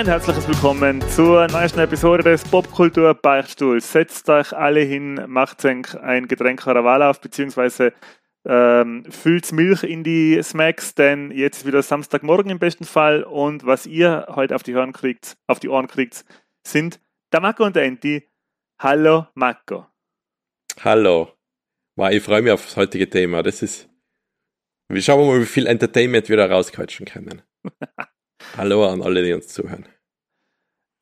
Ein herzliches Willkommen zur neuesten Episode des Popkultur Beichtstuhls. Setzt euch alle hin, macht ein Getränk Wahl auf, beziehungsweise ähm, füllt Milch in die Smacks, denn jetzt ist wieder Samstagmorgen im besten Fall und was ihr heute auf die Ohren kriegt, auf die Ohren kriegt, sind der Marco und der Enti. Hallo Marco. Hallo. Wow, ich freue mich auf das heutige Thema. Das ist. Wir schauen mal, wie viel Entertainment wir da rausquetschen können. Hallo an alle, die uns zuhören.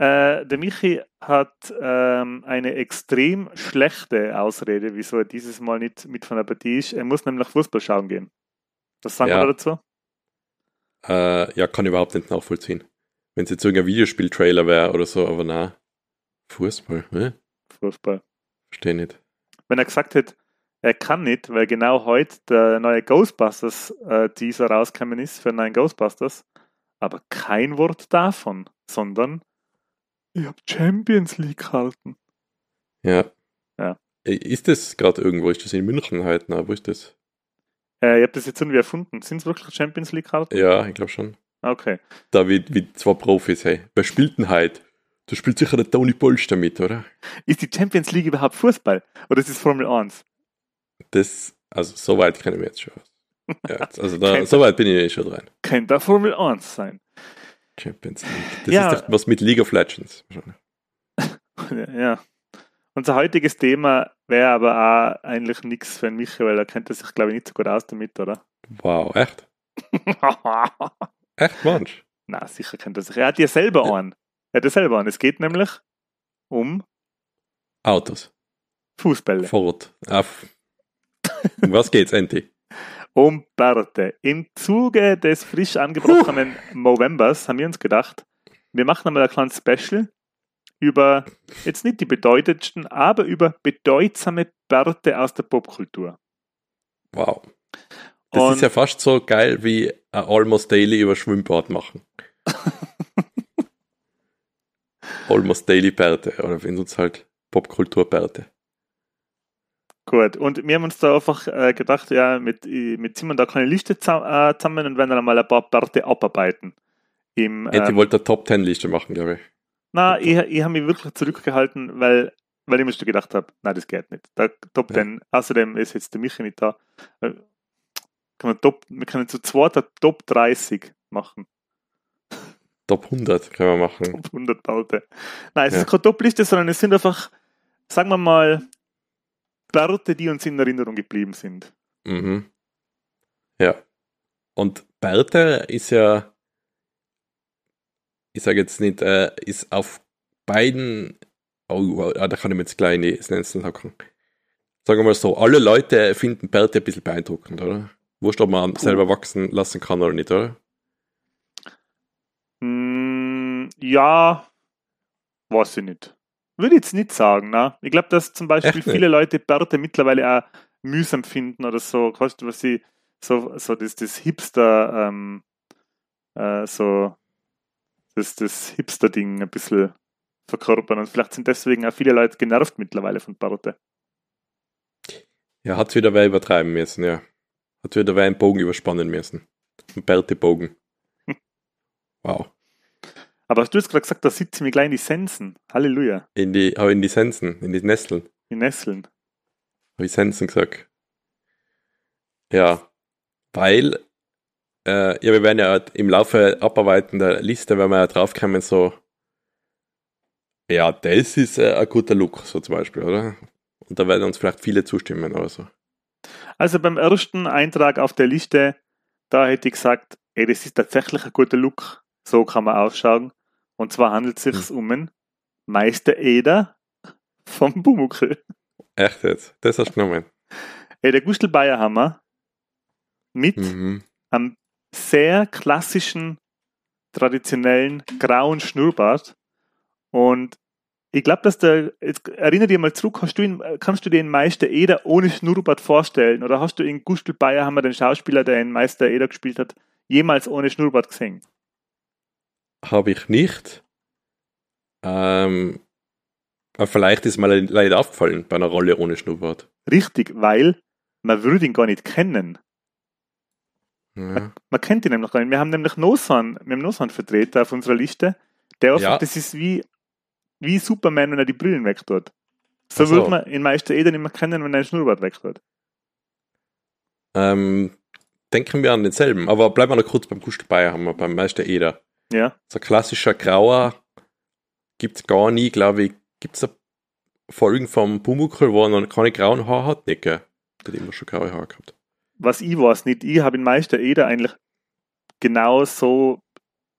Äh, der Michi hat ähm, eine extrem schlechte Ausrede, wieso er dieses Mal nicht mit von der Partie ist. Er muss nämlich Fußball schauen gehen. Was sagen ja. wir dazu? Äh, ja, kann ich überhaupt nicht nachvollziehen. Wenn es jetzt irgendein Videospiel-Trailer wäre oder so, aber na, Fußball, ne? Fußball. Verstehe nicht. Wenn er gesagt hätte, er kann nicht, weil genau heute der neue Ghostbusters äh, Teaser rausgekommen ist für einen neuen Ghostbusters, aber kein Wort davon, sondern ich habe Champions League gehalten. Ja. Ja. Ist das gerade irgendwo? Ist das in München halt? Na, wo ist das? Äh, ich habe das jetzt irgendwie erfunden. Sind es wirklich Champions League gehalten? Ja, ich glaube schon. Okay. Da wie, wie zwei Profis, hey. Wer spielt denn heute? Da spielt sicher der Tony Polster mit, oder? Ist die Champions League überhaupt Fußball? Oder ist es Formel 1? Das, also so weit kennen wir jetzt schon. Ja, also da, so weit bin ich eh schon dran. Könnte da Formel 1 sein. Champions League. Das ja. ist doch was mit League of Legends. ja. Unser heutiges Thema wäre aber auch eigentlich nichts für Michael, weil er kennt sich, glaube ich, nicht so gut aus damit, oder? Wow, echt? echt, Mensch? Na, sicher kennt er sich. Er hat ja selber ja. einen. Er hat ja selber einen. Es geht nämlich um Autos. Fußbälle. Ford. Auf. Um was geht's, Enti? Um Bärte. Im Zuge des frisch angebrochenen Movembers haben wir uns gedacht, wir machen einmal ein kleines Special über jetzt nicht die bedeutendsten, aber über bedeutsame Bärte aus der Popkultur. Wow. Das Und ist ja fast so geil wie Almost Daily über Schwimmbad machen. Almost Daily Bärte oder wenn uns halt Popkultur Bärte. Gut, und wir haben uns da einfach äh, gedacht, ja, mit, mit Simon da keine Liste äh, zusammen und werden dann mal ein paar Parte abarbeiten. Im, äh, die wollte eine Top Ten Liste machen, glaube ich. Na, ich, ich habe mich wirklich zurückgehalten, weil, weil ich mir schon gedacht habe, nein, das geht nicht. Der Top ja. Außerdem ist jetzt der Michi nicht da. Äh, kann man Top, wir können zu zweit Top 30 machen. Top 100 können wir machen. Top 100 Baute. Nein, es ja. ist keine Top-Liste, sondern es sind einfach, sagen wir mal, Bärte, die uns in Erinnerung geblieben sind. Mhm. Ja. Und Bärte ist ja, ich sage jetzt nicht, äh, ist auf beiden, oh, da kann ich mir jetzt gleich in die Snenzen hacken. Sagen wir mal so, alle Leute finden Bärte ein bisschen beeindruckend, oder? Wurscht, ob man selber wachsen lassen kann oder nicht, oder? Mm, ja, weiß ich nicht. Würde ich jetzt nicht sagen, ne? Ich glaube, dass zum Beispiel viele Leute Bärte mittlerweile auch mühsam finden oder so, du, was sie so, so das, das Hipster, ähm, äh, so das, das Hipster-Ding ein bisschen verkörpern und vielleicht sind deswegen auch viele Leute genervt mittlerweile von Bärte. Ja, hat wieder wer übertreiben müssen, ja. Hat wieder wer einen Bogen überspannen müssen. Ein Bärtebogen. wow. Aber hast du jetzt gerade gesagt, da sitzen wir gleich in die Sensen. Halleluja. In die, aber in die Sensen, in die Nesseln. Die Nesseln. Habe ich Sensen gesagt. Ja, weil, äh, ja, wir werden ja im Laufe abarbeiten der Liste, wenn wir ja draufkommen, so, ja, das ist äh, ein guter Look, so zum Beispiel, oder? Und da werden uns vielleicht viele zustimmen oder so. Also beim ersten Eintrag auf der Liste, da hätte ich gesagt, ey, das ist tatsächlich ein guter Look. So kann man ausschauen. Und zwar handelt es sich hm. um einen Meister Eder vom Bumukel. Echt jetzt? Das hast du genommen. Ey, der Gustl Bayerhammer mit mhm. einem sehr klassischen, traditionellen grauen Schnurrbart. Und ich glaube, dass der, jetzt erinnere dich mal zurück, hast du ihn, kannst du den Meister Eder ohne Schnurrbart vorstellen? Oder hast du in Gustl Bayerhammer, den Schauspieler, der in Meister Eder gespielt hat, jemals ohne Schnurrbart gesehen? Habe ich nicht. Ähm, aber vielleicht ist mir leider aufgefallen bei einer Rolle ohne Schnurrbart. Richtig, weil man würde ihn gar nicht kennen. Ja. Man, man, kennt ihn nämlich gar nicht. Wir haben nämlich einen, wir haben einen Vertreter auf unserer Liste, der einfach, ja. das ist wie, wie Superman, wenn er die Brillen wegtut. So, so. würde man in Meister Eder nicht mehr kennen, wenn er ein Schnurrbart wegtut. Ähm, denken wir an denselben, aber bleiben wir noch kurz beim Gust dabei, haben wir beim Meister Eder. Ja. So ein klassischer Grauer gibt es gar nie, glaube ich. Gibt es Folgen vom Pumuckl, wo er noch keine grauen Haare hat? Nicht, gell? Der hat immer schon graue Haare gehabt. Was ich weiß nicht, ich habe in Meister Eder eigentlich genau so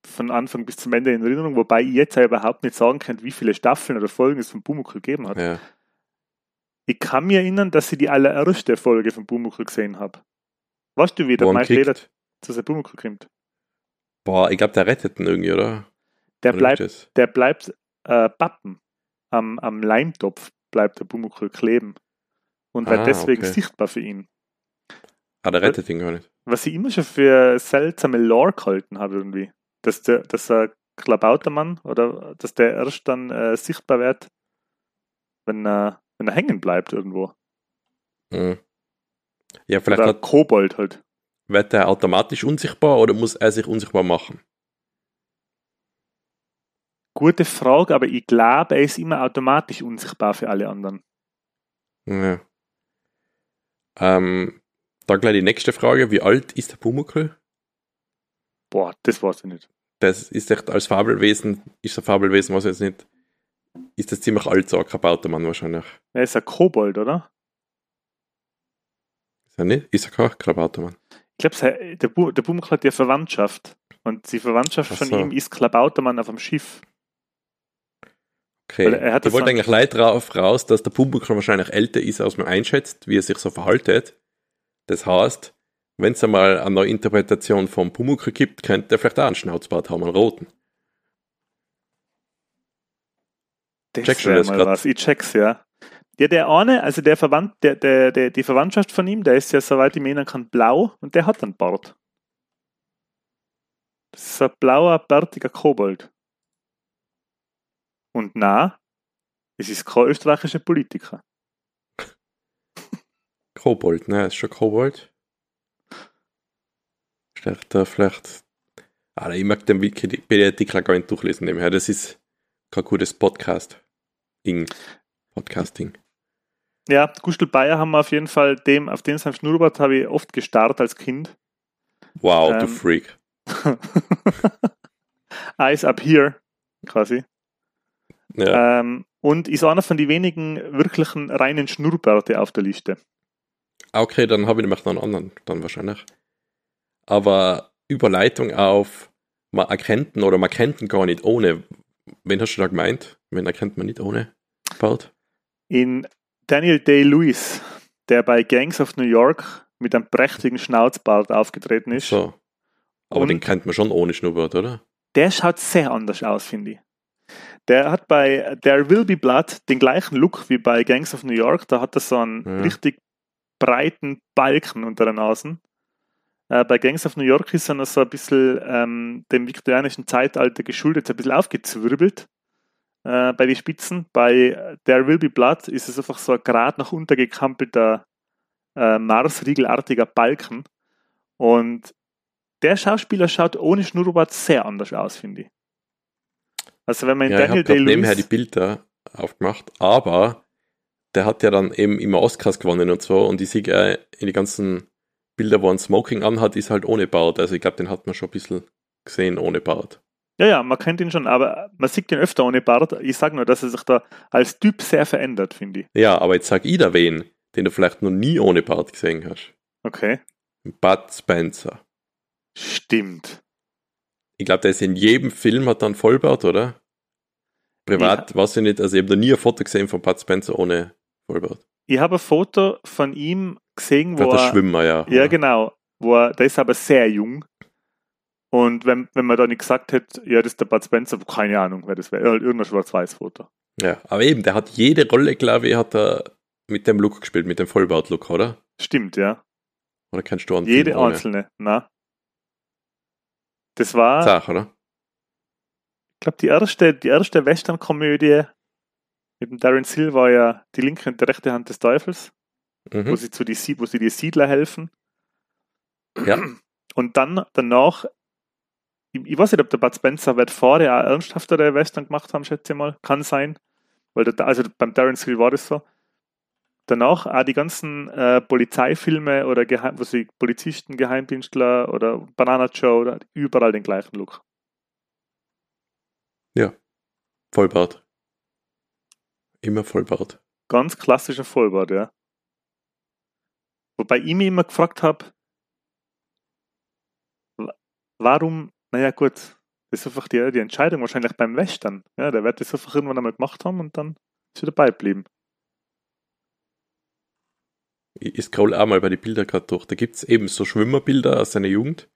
von Anfang bis zum Ende in Erinnerung, wobei ich jetzt überhaupt nicht sagen kann, wie viele Staffeln oder Folgen es von Pumuckl gegeben hat. Ja. Ich kann mir erinnern, dass ich die allererste Folge von Pumuckl gesehen habe. Weißt du, wie der Meister Eder zu seinem Pumuckl kommt? Boah, ich glaube, der rettet ihn irgendwie, oder? Der oder bleibt, der bleibt äh, Pappen am, am Leimtopf, bleibt der Pumuckl kleben und ah, wird deswegen okay. sichtbar für ihn. Ah, der rettet ihn gar nicht. Was ich immer schon für seltsame Lore gehalten habe irgendwie. Dass der, dass der Klabautermann oder dass der erst dann äh, sichtbar wird, wenn er, wenn er hängen bleibt irgendwo. Mhm. Ja, vielleicht oder hat, Kobold halt. Wird er automatisch unsichtbar oder muss er sich unsichtbar machen? Gute Frage, aber ich glaube, er ist immer automatisch unsichtbar für alle anderen. Ja. Ähm, dann gleich die nächste Frage. Wie alt ist der Pumuckl? Boah, das weiß ich nicht. Das ist echt als Fabelwesen, ist ein Fabelwesen, was jetzt nicht. Ist das ziemlich alt, so ein Kabautermann wahrscheinlich. Er ist ein Kobold, oder? Ist er nicht? Ist er kein Klabautermann? Ich glaube, der, Bu der Pumuckl hat ja Verwandtschaft. Und die Verwandtschaft so. von ihm ist Klabautermann auf dem Schiff. Okay. ich wollte eigentlich leid drauf raus, dass der Pumuckl wahrscheinlich älter ist, als man einschätzt, wie er sich so verhaltet. Das heißt, wenn es einmal eine neue Interpretation vom Pumuckl gibt, könnte er vielleicht auch einen Schnauzbart haben, einen roten. Das Checkst du das mal was. Ich check's, ja. Ja, der eine, also der Verwandt, der, der, der, die Verwandtschaft von ihm, der ist ja, soweit ich mir kann, blau und der hat einen Bart. Das ist ein blauer, bärtiger Kobold. Und na, es ist kein österreichischer Politiker. Kobold, ne? Ist schon Kobold. Vielleicht, da vielleicht. Ah, ich mag den Wikipedia-Artikel gar nicht durchlesen, nebenher. Das ist kein gutes Podcast. -Ing. Podcasting. Ja, Gustl Bayer haben wir auf jeden Fall, dem, auf den sein Schnurrbart habe ich oft gestarrt als Kind. Wow, ähm, du Freak. Eyes up here, quasi. Ja. Ähm, und ist einer von den wenigen wirklichen reinen Schnurrbärte auf der Liste. Okay, dann habe ich nämlich noch einen anderen, dann wahrscheinlich. Aber Überleitung auf, man erkennt ihn oder man kennt ihn gar nicht ohne. Wen hast du da gemeint? Wen erkennt man nicht ohne Bart? In Daniel Day-Lewis, der bei Gangs of New York mit einem prächtigen Schnauzbart aufgetreten ist. So. Aber und den kennt man schon ohne Schnurrbart, oder? Der schaut sehr anders aus, finde ich. Der hat bei There Will Be Blood den gleichen Look wie bei Gangs of New York. Da hat er so einen ja. richtig breiten Balken unter der Nase. Äh, bei Gangs of New York ist er noch so ein bisschen ähm, dem viktorianischen Zeitalter geschuldet, ein bisschen aufgezwirbelt äh, bei den Spitzen. Bei There Will Be Blood ist es einfach so ein gerade nach unten gekampelter äh, Marsriegelartiger Balken. Und der Schauspieler schaut ohne Schnurrbart sehr anders aus, finde ich. Also wenn man ja, Daniel Day-Lewis... nebenher die Bilder aufgemacht, aber der hat ja dann eben immer Oscars gewonnen und so und ich sehe äh, in die ganzen Bilder, wo er ein Smoking anhat, ist halt ohne Bart. Also ich glaube, den hat man schon ein bisschen gesehen ohne Bart. Ja, ja, man kennt ihn schon, aber man sieht ihn öfter ohne Bart. Ich sage nur, dass er sich da als Typ sehr verändert, finde ich. Ja, aber jetzt sag ich da wen, den du vielleicht noch nie ohne Bart gesehen hast. Okay. Bud Spencer. Stimmt. Ich glaube, der ist in jedem Film hat dann Vollbart, oder? Privat, ja. weiß ich nicht, also ich habe noch nie ein Foto gesehen von Bud Spencer ohne Vollbart. Ich habe ein Foto von ihm gesehen, wo er... Der Schwimmer, ja. Ja, genau. Wo er, der ist aber sehr jung. Und wenn, wenn man da nicht gesagt hätte, ja, das ist der Bud Spencer, keine Ahnung, wer das wäre. Irgendein Schwarz-Weiß-Foto. Ja, aber eben, der hat jede Rolle, glaube ich, hat er mit dem Look gespielt, mit dem Vollbart-Look, oder? Stimmt, ja. Oder du einen Jede einzelne, na. Das war. Sach, oder? Ich glaube, die erste, die erste Western-Komödie mit dem Darren Silva war ja die linke und die rechte Hand des Teufels, mhm. wo sie zu die, wo sie die Siedler helfen. Ja. Und dann danach, ich, ich weiß nicht, ob der Bud Spencer wird vorher auch ernsthaftere Western gemacht haben, schätze ich mal. Kann sein. Weil der, also beim Darren Silva war das so. Danach auch die ganzen äh, Polizeifilme oder Geheim, wo sie Polizisten, Geheimdienstler oder Banana Joe, oder überall den gleichen Look. Ja. Vollbart. Immer Vollbart. Ganz klassischer Vollbart, ja. Wobei ich mich immer gefragt habe, warum, naja gut, das ist einfach die, die Entscheidung wahrscheinlich beim Western. Ja, der wird das einfach irgendwann einmal gemacht haben und dann ist er dabei geblieben. Ich scroll auch mal bei den Bildern gerade durch. Da gibt es eben so Schwimmerbilder aus seiner Jugend,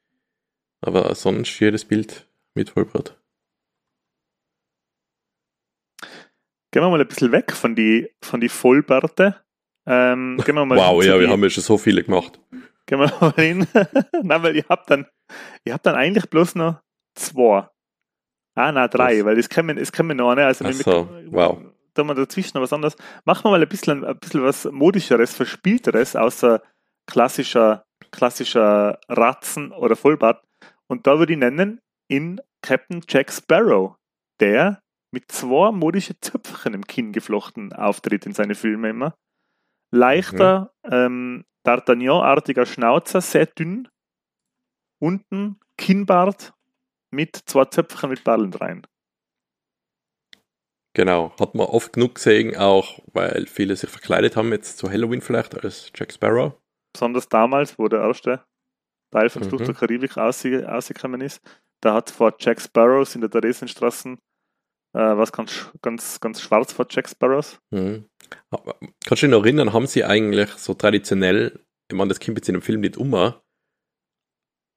aber sonst jedes Bild mit Vollbart. Gehen wir mal ein bisschen weg von die, von die Vollbärte. Ähm, gehen wir mal wow, ja, wir haben ja schon so viele gemacht. Gehen wir mal hin. Nein, weil ihr habt dann, ihr habt dann eigentlich bloß noch zwei. Ah, nein, drei, Was? weil das können wir, das können wir noch, ne? Also, so, wow. Da haben wir dazwischen noch was anderes. Machen wir mal ein bisschen, ein bisschen was modischeres, verspielteres, außer klassischer, klassischer Ratzen oder Vollbart. Und da würde ich nennen, in Captain Jack Sparrow, der mit zwei modischen Zöpfchen im Kinn geflochten auftritt in seine Filme immer. Leichter, mhm. ähm, D'Artagnan-artiger Schnauzer, sehr dünn. Unten Kinnbart mit zwei Zöpfchen mit Perlen rein. Genau, hat man oft genug gesehen, auch weil viele sich verkleidet haben, jetzt zu Halloween vielleicht als Jack Sparrow. Besonders damals, wo der erste Teil von Flucht mhm. der Karibik ausgekommen ist. Da hat vor Jack Sparrows in der Theresienstraße was ganz, ganz, ganz schwarz vor Jack Sparrows. Mhm. Kannst du dich noch erinnern, haben sie eigentlich so traditionell, ich meine, das kommt jetzt in dem Film nicht um,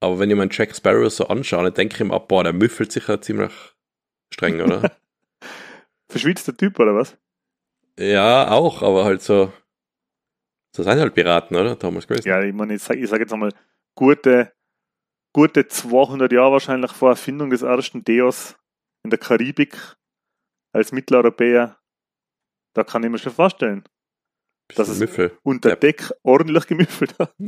aber wenn ich mir Jack Sparrow so anschaue, dann denke ich mir, boah, der müffelt sich ja ziemlich streng, oder? Verschwitzter Typ, oder was? Ja, auch, aber halt so, so sind halt Piraten, oder? Thomas gewesen. Ja, ich meine, ich sage sag jetzt einmal, gute, gute 200 Jahre wahrscheinlich vor Erfindung des ersten Deos in der Karibik als Mitteleuropäer, da kann ich mir schon vorstellen, dass es Müffel. unter ja. Deck ordentlich gemüffelt hat.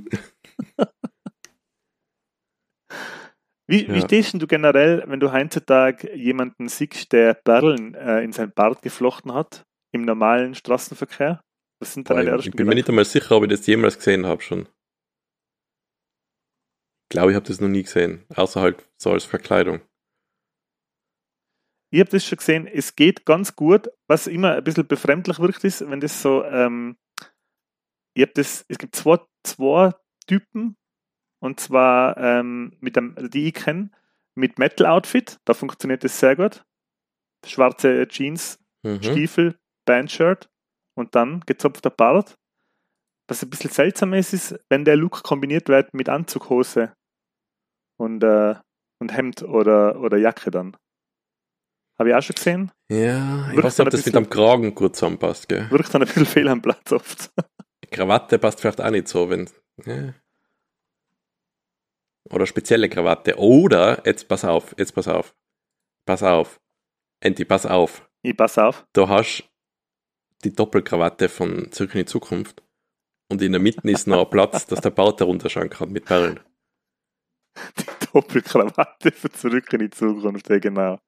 wie, ja. wie stehst du generell, wenn du heutzutage jemanden siehst, der Perlen äh, in sein Bart geflochten hat, im normalen Straßenverkehr? Was sind deine ersten Ich bin mir nicht einmal sicher, ob ich das jemals gesehen habe schon. Ich glaube, ich habe das noch nie gesehen, außer halt so als Verkleidung ich habe das schon gesehen, es geht ganz gut, was immer ein bisschen befremdlich wirkt ist, wenn das so, ähm, ich habe das, es gibt zwei, zwei Typen, und zwar ähm, mit dem, die ich kenne, mit Metal-Outfit, da funktioniert das sehr gut. Schwarze Jeans, mhm. Stiefel, Bandshirt und dann gezopfter Bart. Was ein bisschen seltsam ist, ist, wenn der Look kombiniert wird mit Anzughose und, äh, und Hemd oder, oder Jacke dann. Habe ich auch schon gesehen. Ja, ich Wirkt weiß nicht, ob das mit am Kragen gut zusammenpasst, gell? Wirkt dann ein bisschen fehl am Platz oft. Die Krawatte passt vielleicht auch nicht so, wenn. Ja. Oder spezielle Krawatte. Oder, jetzt pass auf, jetzt pass auf. Pass auf. Enti, pass auf. Ich pass auf. Du hast die Doppelkrawatte von Zurück in die Zukunft. Und in der Mitte ist noch ein Platz, dass der Bart darunter schauen kann mit Perlen. Die Doppelkrawatte von Zurück in die Zukunft, ja genau.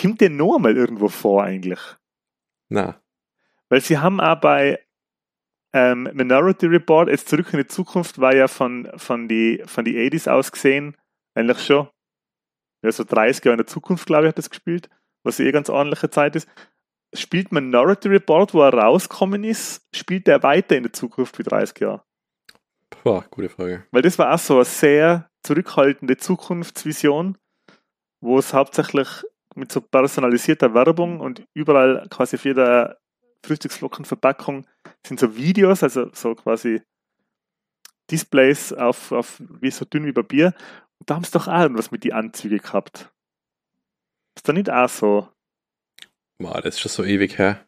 Kommt der noch mal irgendwo vor eigentlich? Na. Weil sie haben auch bei ähm, Minority Report, jetzt zurück in die Zukunft, war ja von, von die, von die 80s aus gesehen, eigentlich schon, ja, so 30 Jahre in der Zukunft, glaube ich, hat das gespielt, was eh ganz ordentliche Zeit ist. Spielt Minority Report, wo er rausgekommen ist, spielt er weiter in der Zukunft wie 30 Jahre? Boah, gute Frage. Weil das war auch so eine sehr zurückhaltende Zukunftsvision, wo es hauptsächlich mit so personalisierter Werbung und überall quasi auf jeder Frühstücksflockenverpackung sind so Videos, also so quasi Displays auf, auf wie so dünn wie Papier. Und da haben sie doch auch irgendwas mit die Anzüge gehabt. Ist da nicht auch so? Boah, das ist schon so ewig her.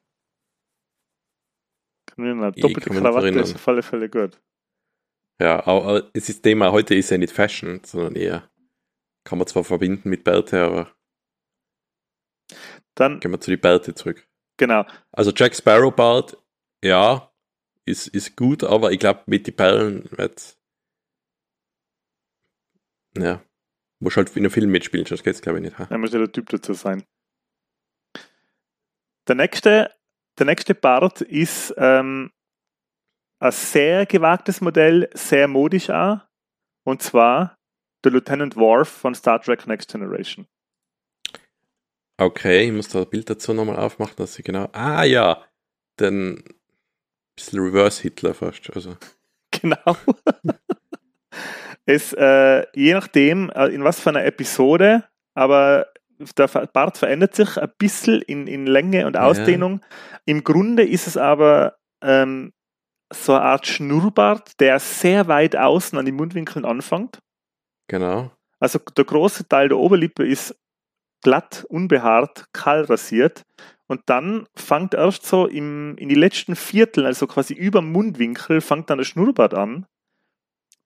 Eine doppelte Krawatte ist auf alle Fälle gut. Ja, aber das Thema heute ist ja nicht Fashion, sondern eher kann man zwar verbinden mit Bärte, aber Dann gehen wir zu die Bärte zurück. Genau. Also Jack Sparrow Bart, ja, ist, ist gut, aber ich glaube, mit den Perlen wird ja, muss halt in einem Film mitspielen, sonst geht's glaube ich nicht. Ha? Er muss ja der Typ dazu sein. Der nächste, der nächste Bart ist ähm, ein sehr gewagtes Modell, sehr modisch auch. Und zwar der Lieutenant Worf von Star Trek Next Generation. Okay, ich muss da ein Bild dazu nochmal aufmachen, dass ich genau. Ah ja, den bisschen Reverse Hitler fast. Also. Genau. es, äh, je nachdem, äh, in was für einer Episode, aber der Bart verändert sich ein bisschen in, in Länge und Ausdehnung. Ja. Im Grunde ist es aber ähm, so eine Art Schnurrbart, der sehr weit außen an den Mundwinkeln anfängt. Genau. Also der große Teil der Oberlippe ist glatt, unbehaart, kahl rasiert. Und dann fängt erst so im, in die letzten Viertel, also quasi über Mundwinkel, fängt dann der Schnurrbart an.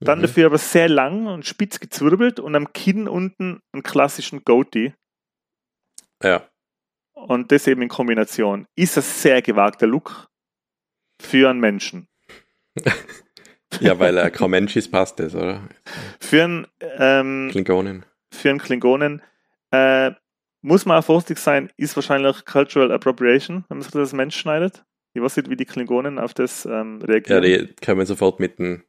Dann mhm. dafür aber sehr lang und spitz gezwirbelt und am Kinn unten einen klassischen Goatee. Ja. Und das eben in Kombination. Ist ein sehr gewagter Look für einen Menschen. ja, weil er kein Mensch ist, passt das, oder? Für einen ähm, Klingonen. Für einen Klingonen. Äh, muss man auch vorsichtig sein, ist wahrscheinlich Cultural Appropriation, wenn man sich das Mensch schneidet. Ich weiß nicht, wie die Klingonen auf das ähm, reagieren. Ja, die können sofort mit dem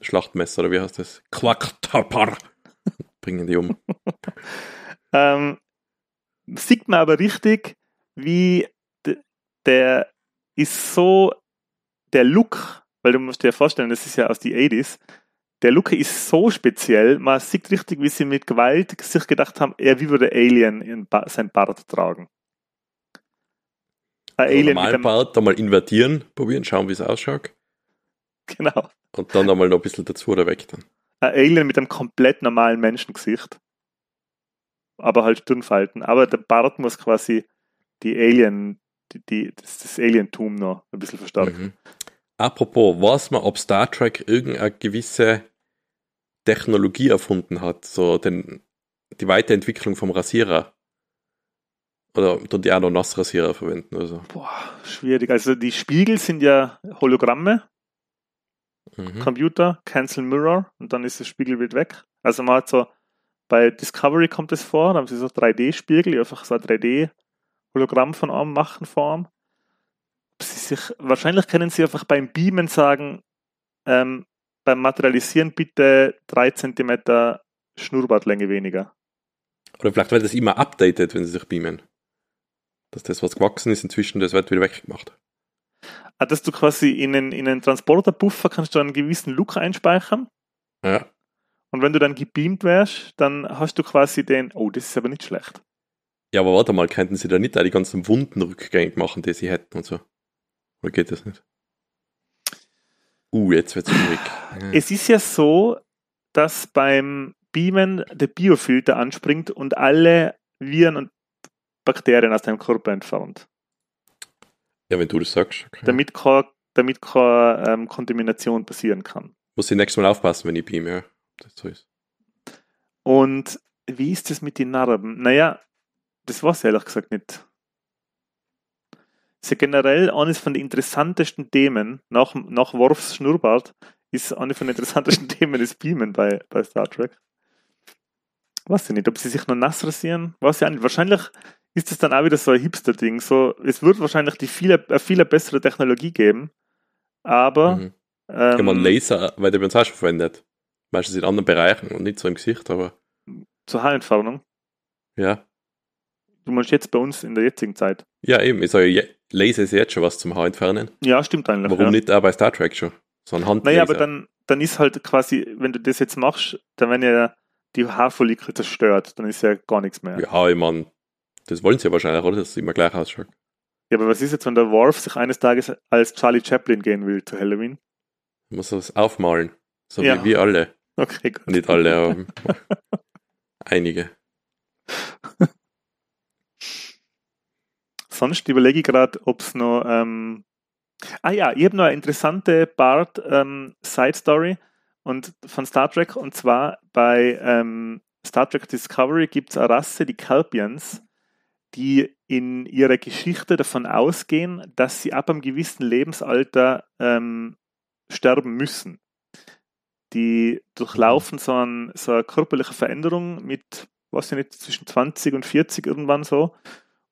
Schlachtmesser, oder wie heißt das? Quacktapar. Bringen die um. ähm, sieht man aber richtig, wie der ist so, der Look, weil du musst dir vorstellen, das ist ja aus die 80s, der Look ist so speziell, man sieht richtig, wie sie mit Gewalt sich gedacht haben, er wie würde Alien ba sein Bart tragen. Ein also Alien mit Bart einmal invertieren, probieren, schauen, wie es ausschaut. Genau. Und dann einmal noch ein bisschen dazu oder weg dann. Ein Alien mit einem komplett normalen Menschengesicht. Aber halt Stirnfalten. Aber der Bart muss quasi die Alien, die, die das, das Alientum noch ein bisschen verstärken. Mhm. Apropos, weiß man, ob Star Trek irgendeine gewisse Technologie erfunden hat, so den, die Weiterentwicklung vom Rasierer. Oder die auch noch Nassrasierer verwenden? Also. Boah, schwierig. Also die Spiegel sind ja Hologramme. Mhm. Computer, Cancel Mirror und dann ist das Spiegelbild weg. Also man hat so, bei Discovery kommt es vor, da haben sie so 3D-Spiegel, die einfach so ein 3D-Hologramm von einem machen Form. Sie sich, wahrscheinlich können sie einfach beim Beamen sagen, ähm, beim Materialisieren bitte 3 cm Schnurrbartlänge weniger. Oder vielleicht wird das immer updated, wenn sie sich beamen. Dass das, was gewachsen ist, inzwischen, das wird wieder weggemacht. Ah, dass du quasi in einen, in einen Transporterbuffer kannst du einen gewissen Look einspeichern. Ja. Und wenn du dann gebeamt wärst, dann hast du quasi den, oh, das ist aber nicht schlecht. Ja, aber warte mal, könnten sie da nicht auch die ganzen Wunden rückgängig machen, die sie hätten und so? Oder geht das nicht? Uh, jetzt wird es schwierig. Es ist ja so, dass beim Beamen der Biofilter anspringt und alle Viren und Bakterien aus deinem Körper entfernt. Ja, wenn du das sagst. Okay. Damit keine, damit keine ähm, Kontamination passieren kann. Muss ich nächstes Mal aufpassen, wenn ich beame, ja. Das so ist. Und wie ist das mit den Narben? Naja, das weiß ich ehrlich gesagt nicht ist ja generell eines von den interessantesten Themen, nach, nach Worfs Schnurrbart, ist eine von den interessantesten Themen das Beamen bei, bei Star Trek. Weiß ich nicht, ob sie sich noch nass rasieren, weiß ich auch nicht. Wahrscheinlich ist das dann auch wieder so ein Hipster-Ding. So, es wird wahrscheinlich die viele, eine viel bessere Technologie geben, aber. Mhm. Ähm, Kann man Laser, weil der wird auch schon verwendet. Meistens in anderen Bereichen und nicht so im Gesicht, aber. Zur Haarentfernung? Ja. Du meinst jetzt bei uns in der jetzigen Zeit? Ja, eben. Ich sage, Laser ist jetzt schon was zum Haar entfernen. Ja, stimmt eigentlich. Warum ja. nicht auch bei Star Trek schon? So ein Handlaser. Naja, aber dann, dann ist halt quasi, wenn du das jetzt machst, dann werden ja die Haarfollikel zerstört, dann ist ja gar nichts mehr. Ja, ich meine, das wollen sie ja wahrscheinlich, oder? Dass es immer gleich ausschaut. Ja, aber was ist jetzt, wenn der Worf sich eines Tages als Charlie Chaplin gehen will zu Halloween? muss das aufmalen. So ja. wie wir alle. Okay, gut. Nicht alle, aber einige. Sonst überlege ich gerade, ob es noch. Ähm ah ja, ich habe noch eine interessante Bart ähm, von Star Trek und zwar bei ähm, Star Trek Discovery gibt es eine Rasse, die Calpians, die in ihrer Geschichte davon ausgehen, dass sie ab einem gewissen Lebensalter ähm, sterben müssen. Die durchlaufen so, ein, so eine körperliche Veränderung mit, was ich nicht, zwischen 20 und 40 irgendwann so.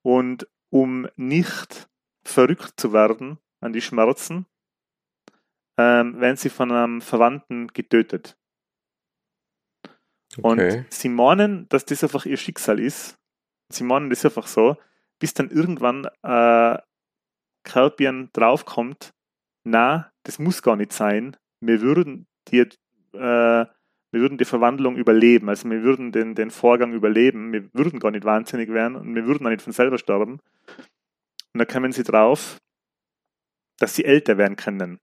Und um nicht verrückt zu werden an die Schmerzen, ähm, werden sie von einem Verwandten getötet. Okay. Und sie meinen, dass das einfach ihr Schicksal ist. Sie meinen das einfach so, bis dann irgendwann äh, Kelpian draufkommt, na, das muss gar nicht sein. Wir würden die, äh, wir würden die Verwandlung überleben, also wir würden den, den Vorgang überleben, wir würden gar nicht wahnsinnig werden und wir würden auch nicht von selber sterben. Und da kommen sie drauf, dass sie älter werden können,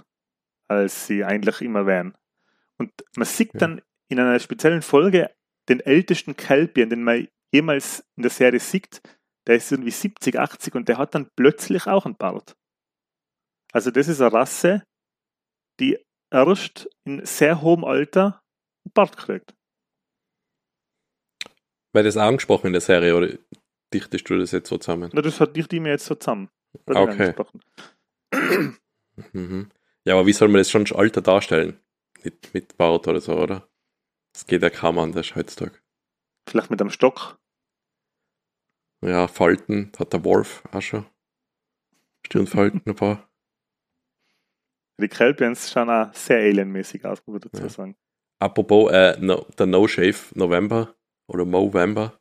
als sie eigentlich immer wären. Und man sieht ja. dann in einer speziellen Folge den ältesten Kelpian, den man jemals in der Serie sieht, der ist irgendwie 70, 80 und der hat dann plötzlich auch einen Bart. Also das ist eine Rasse, die erst in sehr hohem Alter Bart kriegt. Weil das angesprochen in der Serie oder dichtest du das jetzt so zusammen? Na, das hat dich die mir jetzt so zusammen. Okay. mhm. Ja, aber wie soll man das schon Alter darstellen? Mit, mit Bart oder so, oder? Das geht ja kaum anders heutzutage. Vielleicht mit einem Stock? Ja, Falten hat der Wolf auch schon. Stirnfalten ein paar. Die Kelpians schauen auch sehr alienmäßig aus, muss man dazu ja. sagen. Apropos äh, no, der No Shave November oder Movember.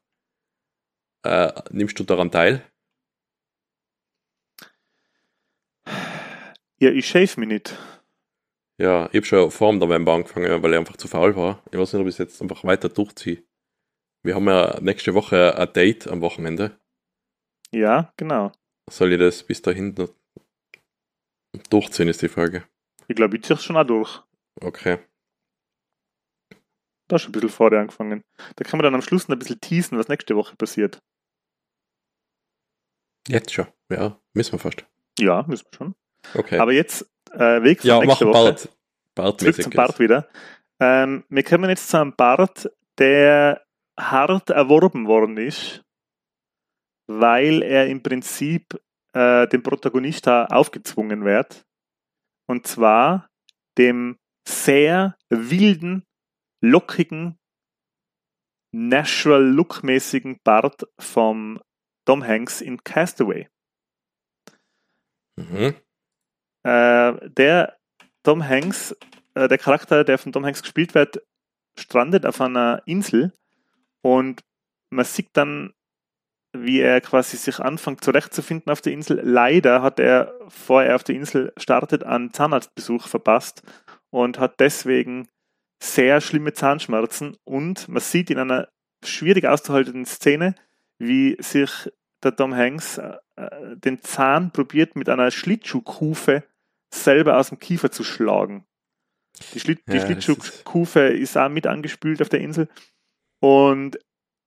Äh, nimmst du daran teil? Ja, ich shave mich nicht. Ja, ich habe schon vor dem November angefangen, weil ich einfach zu faul war. Ich weiß nicht, ob ich es jetzt einfach weiter durchziehe. Wir haben ja nächste Woche ein Date am Wochenende. Ja, genau. Soll ich das bis dahin durchziehen, ist die Frage. Ich glaube, ich ziehe es schon auch durch. Okay. Da schon ein bisschen vorher angefangen. Da kann man dann am Schluss noch ein bisschen teasen, was nächste Woche passiert. Jetzt schon, ja, müssen wir fast. Ja, müssen wir schon. Okay. Aber jetzt äh, Weg ja, nächste Woche. Bart. Bartmäßig zurück zum Bart wieder. Ähm, wir kommen jetzt zu einem Bart, der hart erworben worden ist, weil er im Prinzip äh, dem Protagonisten aufgezwungen wird. Und zwar dem sehr wilden, lockigen, natural look-mäßigen Bart vom Tom Hanks in Castaway. Mhm. Äh, der Tom Hanks, äh, der Charakter, der von Tom Hanks gespielt wird, strandet auf einer Insel und man sieht dann, wie er quasi sich anfängt zurechtzufinden auf der Insel. Leider hat er, bevor er auf der Insel startet, einen Zahnarztbesuch verpasst und hat deswegen sehr schlimme Zahnschmerzen und man sieht in einer schwierig auszuhaltenden Szene, wie sich der Tom Hanks äh, den Zahn probiert mit einer Schlittschuhkufe selber aus dem Kiefer zu schlagen. Die, Schlitt, ja, Schlittschuhkufe ist auch mit angespült auf der Insel und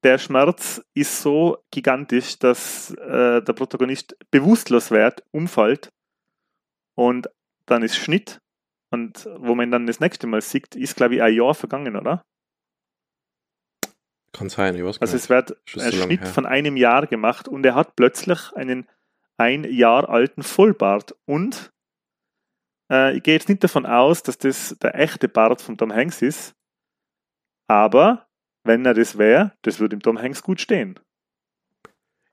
der Schmerz ist so gigantisch, dass äh, der Protagonist bewusstlos wird, umfällt und dann ist Schnitt und wo man dann das nächste Mal sieht, ist glaube ich ein Jahr vergangen, oder? Kann sein, ich weiß Also es wird ein so Schnitt von einem Jahr gemacht und er hat plötzlich einen ein Jahr alten Vollbart und äh, ich gehe jetzt nicht davon aus, dass das der echte Bart von Tom Hanks ist, aber wenn er das wäre, das würde ihm Tom Hanks gut stehen.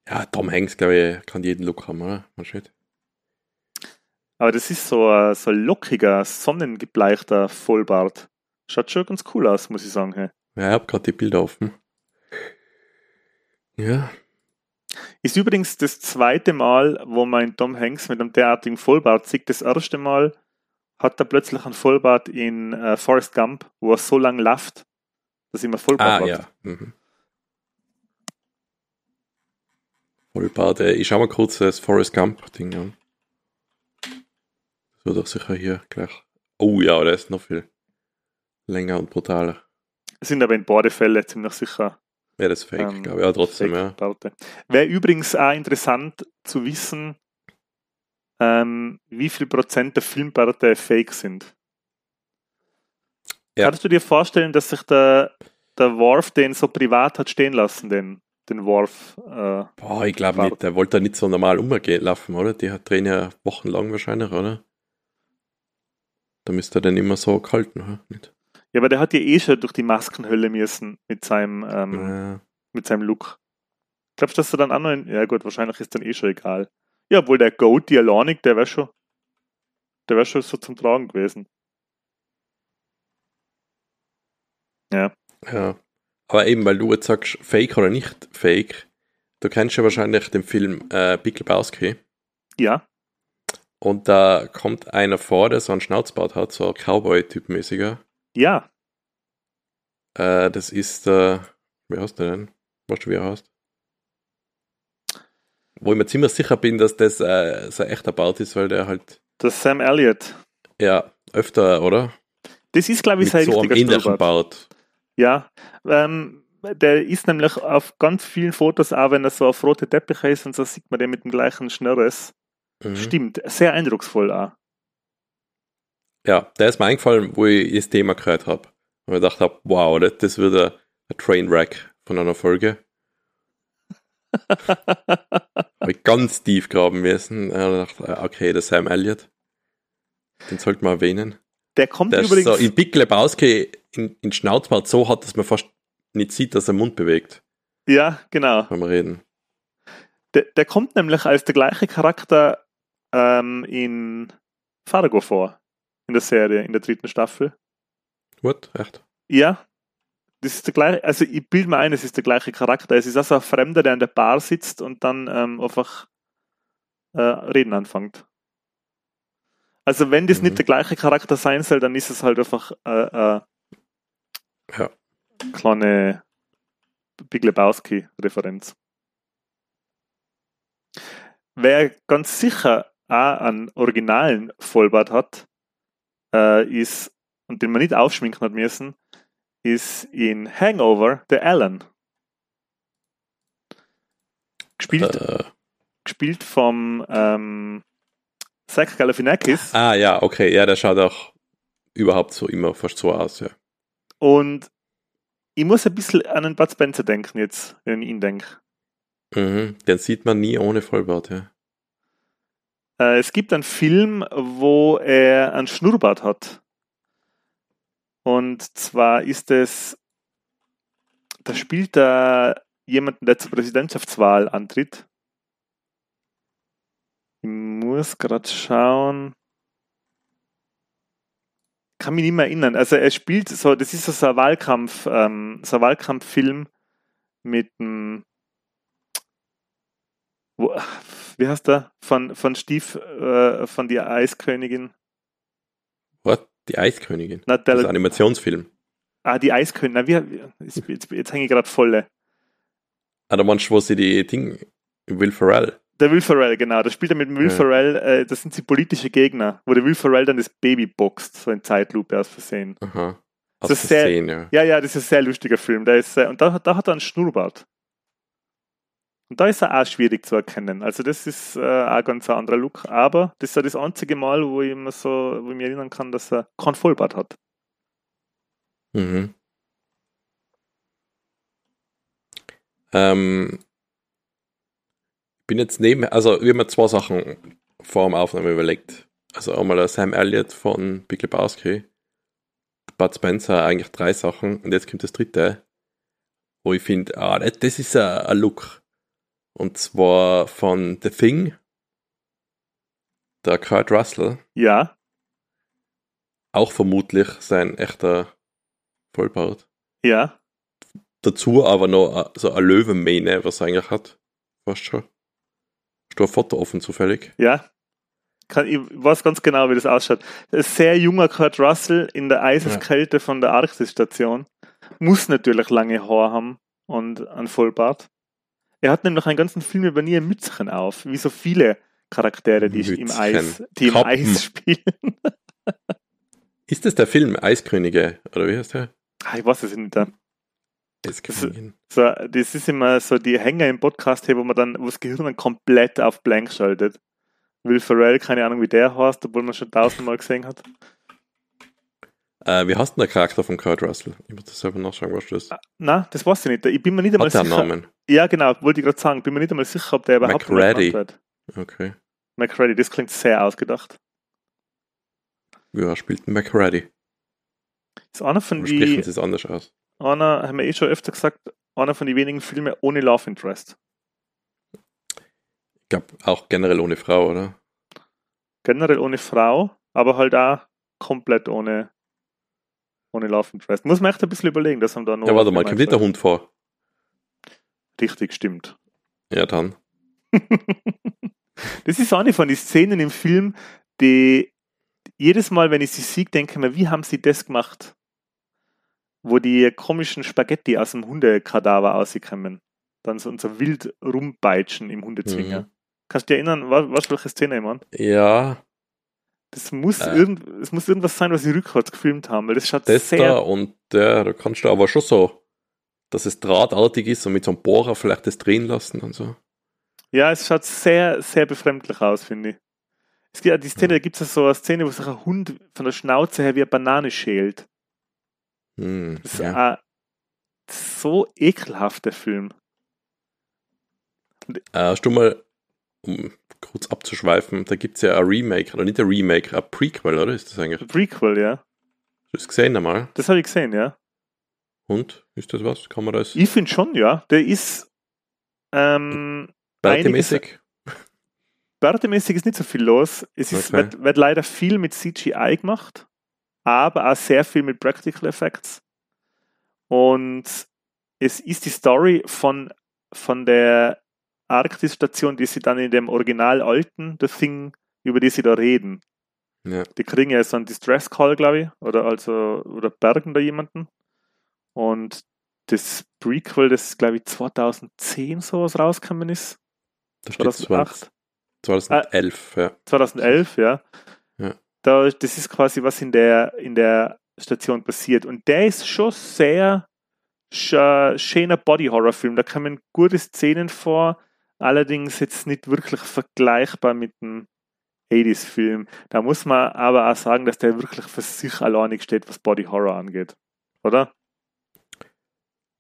Ja, Tom Hanks, glaube ich, kann jeden Look haben, oder? Man schaut. Aber das ist so ein, so ein lockiger, sonnengebleichter Vollbart. Schaut schon ganz cool aus, muss ich sagen. Hey. Ja, ich habe gerade die Bilder offen. Ja. Ist übrigens das zweite Mal, wo man Tom Hanks mit einem derartigen Vollbart sieht. Das erste Mal hat er plötzlich einen Vollbart in äh, Forrest Gump, wo er so lang lacht, dass immer Vollbart ah, ja. Mhm. Vollbart, äh, ich schau mal kurz das Forrest Gump-Ding an. Wird doch sicher hier gleich. Oh ja, der ist noch viel länger und brutaler. Sind aber in beide Fälle ziemlich sicher. Ja, das ist fake, ähm, glaube ich. Ja, trotzdem, ja. Wäre übrigens auch interessant zu wissen, ähm, wie viel Prozent der Filmbärte fake sind. Ja. Kannst du dir vorstellen, dass sich der, der Worf den so privat hat stehen lassen, den den Worf. Äh, Boah, ich glaube nicht. Der wollte nicht so normal umgehen laufen, oder? Die hat drehen ja wochenlang wahrscheinlich, oder? Da müsste er dann immer so oder? Nicht? Ja, aber der hat ja eh schon durch die Maskenhölle müssen mit seinem, ähm, ja. mit seinem Look. Glaubst du, dass er dann auch noch in, Ja gut, wahrscheinlich ist dann eh schon egal. Ja, obwohl der Goat, die Alanic, der wäre schon, der wäre schon so zum Tragen gewesen. Ja. Ja. Aber eben, weil du jetzt sagst, fake oder nicht fake, du kennst ja wahrscheinlich den Film äh, Big Lebowski. Ja. Und da kommt einer vor, der so einen Schnauzbart hat, so ein Cowboy-Typ-mäßiger. Ja. Äh, das ist, äh, wie heißt der denn? Weißt du, wie er heißt? Wo ich mir ziemlich sicher bin, dass das äh, so ein echter Bart ist, weil der halt. Das Sam Elliott. Ja, öfter, oder? Das ist, glaube ich, sein so richtiger ähnlichen Bart. Ja, ähm, der ist nämlich auf ganz vielen Fotos, auch wenn er so auf rote Teppiche ist und so sieht man den mit dem gleichen Schnörres. Mhm. Stimmt, sehr eindrucksvoll auch. Ja, der ist mir eingefallen, wo ich das Thema gehört habe. Und ich gedacht habe, wow, das, das wird ein, ein Trainwreck von einer Folge. habe ich ganz tief graben müssen. Und dachte, okay, der Sam Elliott. Den sollte man erwähnen. Der kommt der übrigens. Ist so in Big Lebowski in, in Schnauzbart so hat, dass man fast nicht sieht, dass er Mund bewegt. Ja, genau. Beim Reden. Der, der kommt nämlich als der gleiche Charakter ähm, in Fargo vor. In der Serie, in der dritten Staffel. What? Echt? Ja. Das ist der gleiche, also ich bilde mir ein, es ist der gleiche Charakter. Es ist also ein Fremder, der an der Bar sitzt und dann ähm, einfach äh, reden anfängt. Also wenn das mhm. nicht der gleiche Charakter sein soll, dann ist es halt einfach äh, äh, ja. kleine Big Lebowski-Referenz. Wer ganz sicher auch einen originalen Vollbart hat, äh, ist, und den man nicht aufschminken hat müssen, ist in Hangover der Alan. Gespielt, äh. gespielt vom ähm, Zach Galifianakis. Ah ja, okay, ja, der schaut auch überhaupt so immer fast so aus, ja. Und ich muss ein bisschen an den Bud Spencer denken jetzt, wenn ich ihn denke. Mhm, den sieht man nie ohne Vollbart, ja. Äh, es gibt einen Film, wo er einen Schnurrbart hat. Und zwar ist es, da spielt er jemanden, der zur Präsidentschaftswahl antritt. Ich muss gerade schauen. Kann mich nicht mehr erinnern. Also er spielt so, das ist so ein Wahlkampf, ähm, so ein Wahlkampffilm mit einem wo, wie heißt der? Von, von Steve, äh, von die Eiskönigin. What? Die Eiskönigin? Na, der, das ist ein Animationsfilm. Ah, die Eiskönigin. Na, wie, jetzt, jetzt, jetzt hänge ich gerade volle. Ah, da meinst du, wo sie die Ding, Will Ferrell der Will Ferrell, genau. Da spielt er mit Will ja. Ferrell, äh, das sind sie politische Gegner, wo der Will Ferrell dann das Baby boxt, so in Zeitlupe aus Versehen. Aha. Aus das Versehen, sehr, ja. Ja, ja, das ist ein sehr lustiger Film. Der ist, äh, und da, da hat er einen Schnurrbart. Und da ist er auch schwierig zu erkennen. Also das ist äh, auch ganz ein anderer Look. Aber das ist ja das einzige Mal, wo ich, mir so, wo ich mich erinnern kann, dass er kein Vollbart hat. Mhm. Ähm, bin jetzt neben, also wir haben mir zwei Sachen vor dem Aufnahme überlegt. Also einmal der Sam Elliott von Big Lebowski, Bud Spencer, eigentlich drei Sachen. Und jetzt kommt das dritte, wo ich finde, ah, das ist ein Look. Und zwar von The Thing, der Kurt Russell. Ja. Auch vermutlich sein echter Vollbart. Ja. Dazu aber noch so eine Löwenmähne, was er eigentlich hat. Weißt schon? Hast du ein Foto offen zufällig? Ja. Kann, ich weiß ganz genau, wie das ausschaut. Ein sehr junger Kurt Russell in der Eiseskälte ja. von der Arktis-Station. Muss natürlich lange Haare haben und ein Vollbart. Er hat nämlich einen ganzen Film über nie ein Mützchen auf, wie so viele Charaktere, die Mützchen. im Eis, die im Eis spielen. Ist das der Film Eiskönige, oder wie heißt der? Ah, ich weiß es nicht. Eiskönigin. So, das ist immer so die Hänger im Podcast, wo man dann, wo das Gehirn dann komplett auf Blank schaltet. Will Ferrell, keine Ahnung, wie der heißt, obwohl man schon tausendmal gesehen hat. Äh, wie heißt denn der Charakter von Kurt Russell? Ich muss das selber nachschauen, was das ist. Ah, Nein, das weiß ich nicht. Ich bin mir nicht einmal sicher. Namen? Ja, genau, wollte ich gerade sagen. Bin mir nicht einmal sicher, ob der überhaupt McReady. wird. Okay. McReady, das klingt sehr ausgedacht. Ja, spielt McReady. Ist einer von Wie sprechen die, sie es anders aus? einer, haben wir eh schon öfter gesagt, einer von den wenigen Filmen ohne Love Interest. Ich glaube, auch generell ohne Frau, oder? Generell ohne Frau, aber halt auch komplett ohne, ohne Love Interest. Muss man echt ein bisschen überlegen, dass man da noch. Ja, warte mal, kommt nicht der Hund vor? Richtig, stimmt. Ja, dann. Das ist eine von den Szenen im Film, die jedes Mal, wenn ich sie sehe, denke ich mir, wie haben sie das gemacht? Wo die komischen Spaghetti aus dem Hundekadaver rauskommen. Dann so, so wild rumbeitschen im Hundezwinger. Mhm. Kannst du dich erinnern, was, was welche Szene ich meine? Ja, Das muss, Äh. irgend, es muss irgendwas sein, was sie rückwärts gefilmt haben, weil das schaut das sehr. da und der, da kannst du aber schon so, dass es drahtartig ist und mit so einem Bohrer vielleicht das drehen lassen und so. Ja, es schaut sehr, sehr befremdlich aus, finde ich. Es gibt ja die Szene, da gibt es ja so eine Szene, wo sich ein Hund von der Schnauze her wie eine Banane schält. Hm, Das ist ja. ein so ekelhafter Film. Äh, hast du mal, um kurz abzuschweifen, da gibt es ja ein Remake, oder nicht ein Remake, ein Prequel, oder? Ist das eigentlich? Prequel, ja. Hast du das gesehen einmal? Das habe ich gesehen, ja. Und? Ist das was? Kann man das Ich finde schon, ja. Der ist ähm, wertemäßig? wertemäßig ist nicht so viel los. Es ist, Okay. wird, wird leider viel mit CGI gemacht, aber auch sehr viel mit Practical Effects. Und es ist die Story von, von der Arktis-Station, die sie dann in dem Original alten The Thing, über die sie da reden. Ja. Die kriegen ja so einen Distress Call, glaube ich, oder also oder bergen da jemanden. Und das Prequel, das glaube ich 2010 sowas rausgekommen ist, Da steht 2008, 2011, ja. 2011, ja. Ja. Da, das ist quasi was in der in der Station passiert und der ist schon sehr sch- schöner Body Horror Film. Da kommen gute Szenen vor, allerdings jetzt nicht wirklich vergleichbar mit dem 80s Film. Da muss man aber auch sagen, dass der wirklich für sich alleinig steht, was Body Horror angeht. Oder?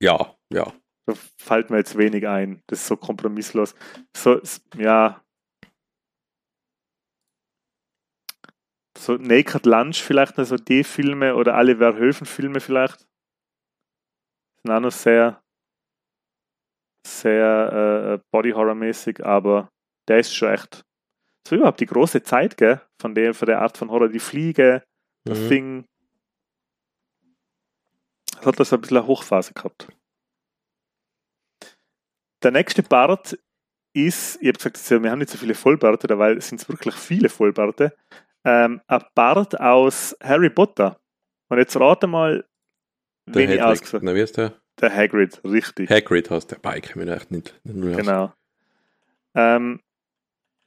Ja, ja. Da fällt mir jetzt wenig ein. Das ist so kompromisslos. So, ja. So Naked Lunch vielleicht, also die Filme oder alle Verhoeven-Filme vielleicht. Sind auch noch sehr, sehr äh, Body-Horror-mäßig, aber der ist schon echt. So überhaupt die große Zeit, gell? Von der, von der Art von Horror. Die Fliege, das Mhm. Ding. Das hat das ein bisschen eine Hochphase gehabt. Der nächste Part ist, ich habe gesagt, wir haben nicht so viele Vollbärte, dabei sind es wirklich viele Vollbärte. Ähm, ein Bart aus Harry Potter. Und jetzt rate mal, Der wen ich Hedwig. ausgesucht Na, wie ist der? Der Hagrid, richtig. Hagrid heißt der. Bike, mir echt nicht. Genau. Ähm,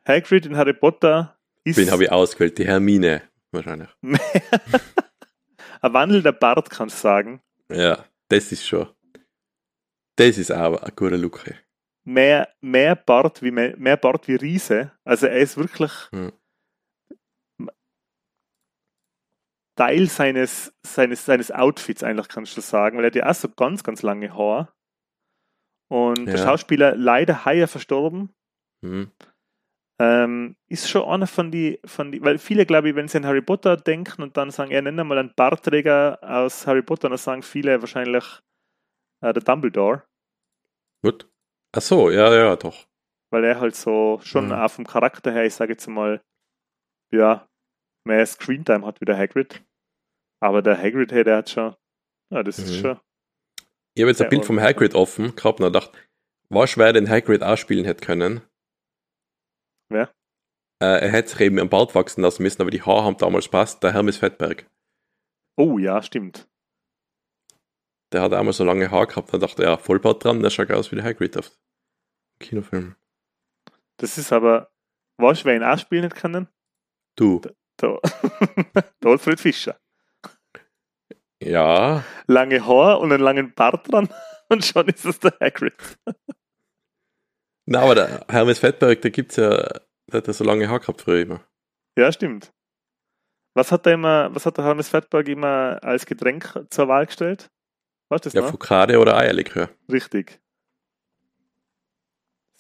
Hagrid in Harry Potter ist Wen habe ich ausgewählt? Die Hermine, wahrscheinlich. ein wandelnder Bart, kannst du sagen. Ja, das ist schon. Das ist aber ein guter Look. ey. Mehr, mehr, Bart wie, mehr, mehr Bart wie Riese. Also er ist wirklich Hm. Teil seines, seines, seines Outfits, eigentlich kannst du sagen, weil er hat ja auch so ganz, ganz lange Haar. Und der Ja. Schauspieler leider heuer verstorben. Hm. Ähm, ist schon einer von die, von die, weil viele, glaube ich, wenn sie an Harry Potter denken und dann sagen, ja, nenn mal einen Bartträger aus Harry Potter, dann sagen viele wahrscheinlich äh, der Dumbledore, Gut. Ach so, ja, ja, doch. weil er halt so schon Mhm. auch vom Charakter her, ich sage jetzt mal, ja, mehr Screentime hat wie der Hagrid. Aber der Hagrid, hey, der hat schon, ja, das ist Mhm. schon, Ich habe jetzt ein Bild vom Hagrid offen gehabt und gedacht, was schwer den Hagrid ausspielen hätte können. Wer? Äh, er hätte sich eben am Bart wachsen lassen müssen, aber die Haare haben damals passt. Der Hermes Fettberg. oh ja, stimmt. Der hat einmal so lange Haare gehabt, da dachte er, ja, Vollbart dran, der schaut aus wie der Hagrid auf Kinofilm. Das ist aber, du, wer ihn auch spielen nicht können? Du, Der, der Alfred Fischer. Ja, Lange Haar und einen langen Bart dran und schon ist es der Hagrid. na, aber der Hermes Fettberg, da gibt's ja, der hat ja so lange Haare gehabt früher immer. Ja, stimmt. Was hat er immer, was hat der Hannes Fettberg immer als Getränk zur Wahl gestellt? Was das ja, noch? Foucade oder Eierlikör. Richtig.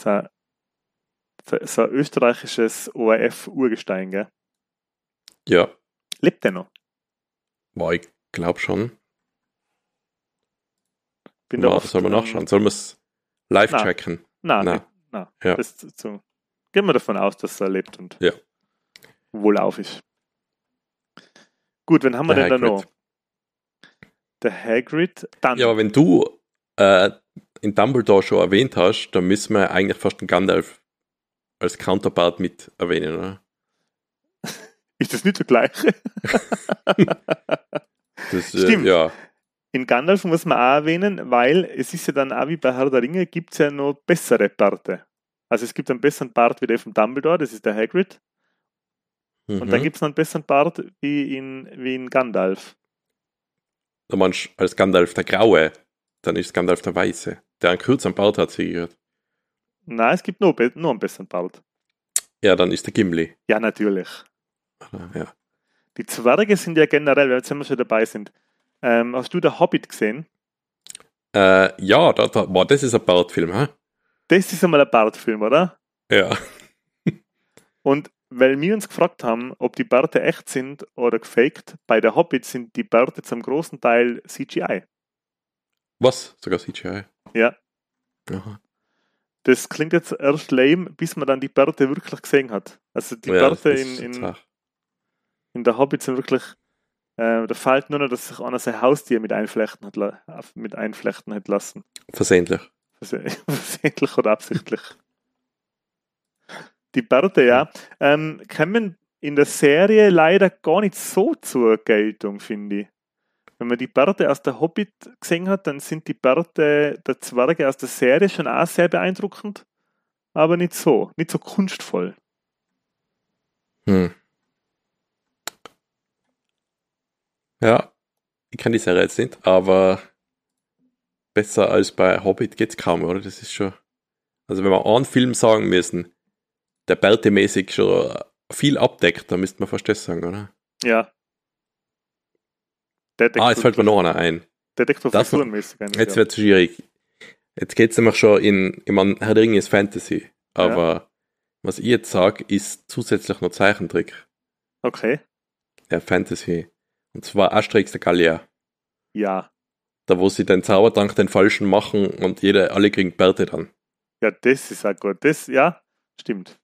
So, so ein österreichisches ORF-Urgestein, gell? Ja. Lebt der noch? Boah, ich glaube schon. Bin ja, oft, soll man nachschauen? Sollen wir es live nein. checken? Nein, nein. nein. Ja. Das, so. Gehen wir davon aus, dass er lebt und ja. wohlauf ist. Gut, wen haben wir Der denn Hagrid. da noch? Der Hagrid. Dann. Ja, aber wenn du äh, in Dumbledore schon erwähnt hast, dann müssen wir eigentlich fast den Gandalf als Counterpart mit erwähnen, oder? Ist das nicht das Gleiche? das, äh, Stimmt. ja. In Gandalf muss man auch erwähnen, weil es ist ja dann auch wie bei Herr der Ringe, gibt es ja noch bessere Parte. Also es gibt einen besseren Part wie der von Dumbledore, das ist der Hagrid. Mhm. Und dann gibt es noch einen besseren Part wie in, wie in Gandalf. Du meinst als Gandalf der Graue, dann ist Gandalf der Weiße, der einen kürzeren Bart hat, sie gehört. Nein, es gibt nur, nur einen besseren Bart. Ja, dann ist der Gimli. Ja, natürlich. Ja. Die Zwerge sind ja generell, jetzt wir schon dabei sind. Ähm, hast du der Hobbit gesehen? Äh, ja, da, da, boah, das ist ein Bartfilm, hä? Das ist einmal ein Bartfilm, oder? Ja. Und weil wir uns gefragt haben, ob die Bärte echt sind oder gefaked, bei der Hobbit sind die Bärte zum großen Teil CGI. Was? Sogar CGI? Ja. Aha. Das klingt jetzt erst lame, bis man dann die Bärte wirklich gesehen hat. Also die ja, Bärte in, in, in der Hobbit sind wirklich, äh, da fällt nur noch, dass sich einer sein Haustier mit einflechten hat, mit einflechten hat lassen. Versehentlich. Versehentlich oder absichtlich. Die Bärte, ja, ähm, kommen in der Serie leider gar nicht so zur Geltung, finde ich. Wenn man die Bärte aus der Hobbit gesehen hat, dann sind die Bärte der Zwerge aus der Serie schon auch sehr beeindruckend, aber nicht so, nicht so kunstvoll. Hm. Ja, ich kenne die Serie jetzt nicht, aber besser als bei Hobbit geht's kaum, oder? Das ist schon. Also wenn wir einen Film sagen müssen, der Bärte-mäßig schon viel abdeckt, dann müsste man fast das sagen, oder? Ja. Detektor ah, jetzt fällt mir noch einer ein. Detektor Frisurenmäßig. Jetzt wird es schwierig. Jetzt geht es nämlich schon in, ich meine, Herr der Ringe ist Fantasy, aber ja. was ich jetzt sage, ist zusätzlich noch Zeichentrick. Okay. Ja, Fantasy. Und zwar Asterix der Gallier. Ja. Da, wo sie den Zaubertrank den falschen machen und jede, alle kriegen Bärte dann. Ja, das ist auch gut. Das, ja, stimmt.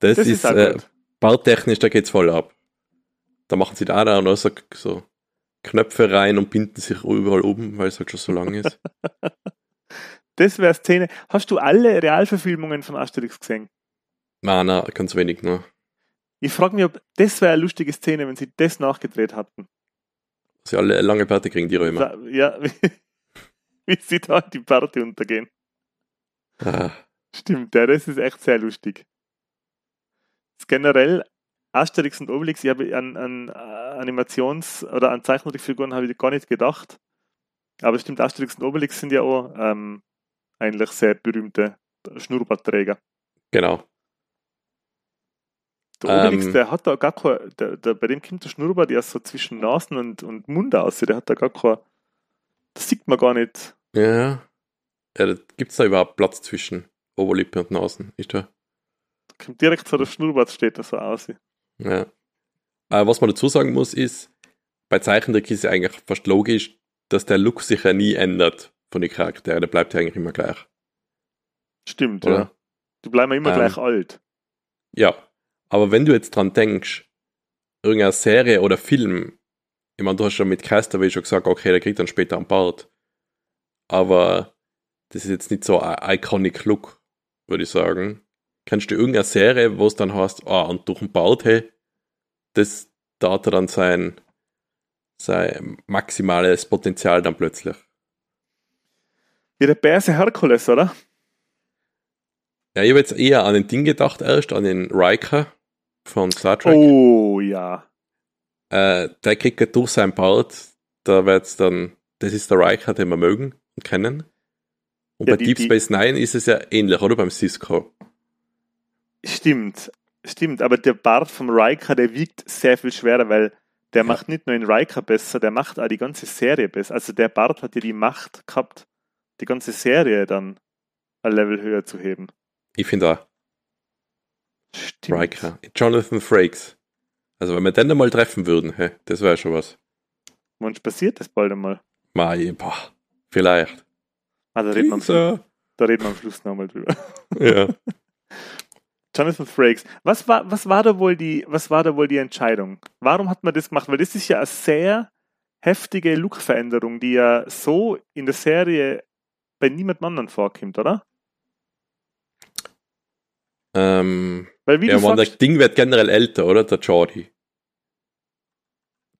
Das, das ist, ist äh, barttechnisch, da geht's voll ab. Da machen sie da auch noch so, so Knöpfe rein und binden sich überall oben, weil es halt schon so lang ist. das wäre Szene. Hast du alle Realverfilmungen von Asterix gesehen? Nein, nein, ganz wenig nur. Ich frage mich, ob das wäre eine lustige Szene, wenn sie das nachgedreht hatten. Sie alle lange Bärte kriegen, die Römer. Ja, wie, wie sie da die Bärte untergehen. Ah. Stimmt, ja, das ist echt sehr lustig. Generell Asterix und Obelix, ich habe an, an Animations- oder an Zeichentrickfiguren habe ich gar nicht gedacht. Aber stimmt, Asterix und Obelix sind ja auch ähm, eigentlich sehr berühmte Schnurrbartträger. Genau. Der Obelix, ähm, der hat da gar kein, der, der, bei dem kommt der Schnurrbart erst so zwischen Nasen und, und Mund aus. Der hat da gar kein, das sieht man gar nicht. Ja. ja Gibt es da überhaupt Platz zwischen Oberlippe und Nasen? Ist da? Kommt direkt vor der Schnurrbart steht das so aus. Ja. Aber was man dazu sagen muss, ist, bei Zeichentrick ist es eigentlich fast logisch, dass der Look sich ja nie ändert von den Charakteren. Der bleibt ja eigentlich immer gleich. Stimmt, Oder? ja. Die bleiben immer ähm, gleich alt. Ja. Aber wenn du jetzt dran denkst, irgendeine Serie oder Film, ich meine, du hast schon mit Castaway schon gesagt, okay, der kriegt dann später einen Bart. Aber das ist jetzt nicht so ein iconic Look, würde ich sagen. Kennst du irgendeine Serie, wo es dann heißt, ah, und durch den Bart, hey, das da hat er dann sein, sein maximales Potenzial dann plötzlich. Wie der Bärse Herkules, oder? Ja, ich habe jetzt eher an den Ding gedacht erst, an den Riker von Star Trek. Oh, ja. Äh, der kriegt ja durch sein Bart, da wird's dann, das ist der Riker, den wir mögen und kennen. Und ja, bei die, Deep Space Nine ist es ja ähnlich, oder? Beim Cisco. Stimmt. Stimmt, aber der Bart vom Riker, der wiegt sehr viel schwerer, weil der ja. macht nicht nur den Riker besser, der macht auch die ganze Serie besser. Also der Bart hat ja die Macht gehabt, die ganze Serie dann ein Level höher zu heben. Ich finde auch. Stimmt. Riker. Jonathan Frakes. Also wenn wir den einmal treffen würden, hey, das wäre schon was. Manch passiert das bald einmal. Mai, boah, vielleicht. Ah, da reden, wir da reden wir am Schluss nochmal drüber. Ja. Jonathan Frakes. Was war, was war da wohl die, was war da wohl die Entscheidung? Warum hat man das gemacht? Weil das ist ja eine sehr heftige Look-Veränderung, die ja so in der Serie bei niemand anderen vorkommt, oder? Ähm, Weil wie ja, man, das Ding wird generell älter, oder? Der Jordi.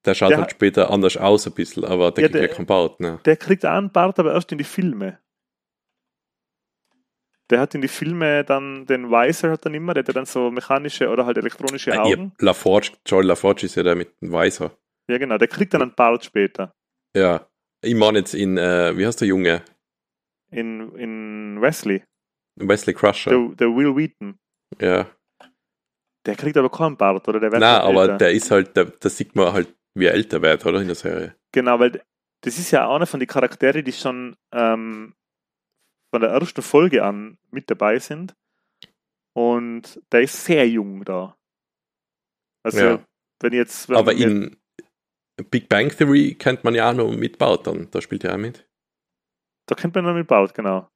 Der schaut der, halt später anders aus ein bisschen, aber der ja, kriegt ja keinen Bart. Ne? Der kriegt auch einen Bart, aber erst in die Filme. Der hat in die Filme dann den Weiser hat dann immer, der hat dann so mechanische oder halt elektronische ah, Augen. Ja, LaForge, Joel LaForge ist ja der mit dem Weiser. Ja, genau, der kriegt dann einen Bart später. Ja, ich meine jetzt in, äh, wie heißt der Junge? In, in Wesley. Wesley Crusher. Der, der Will Wheaton. Ja. Der kriegt aber keinen Bart, oder? Der wird Nein, aber älter. der ist halt, da sieht man halt, wie er älter wird, oder? In der Serie. Genau, weil das ist ja einer von den Charakteren, die schon ähm, von der ersten Folge an mit dabei sind. Und der ist sehr jung da. Also, ja. wenn jetzt. Wenn aber in Big Bang Theory kennt man ja auch noch mit Baut dann. Da spielt er auch mit. Da kennt man noch mit Baut, genau.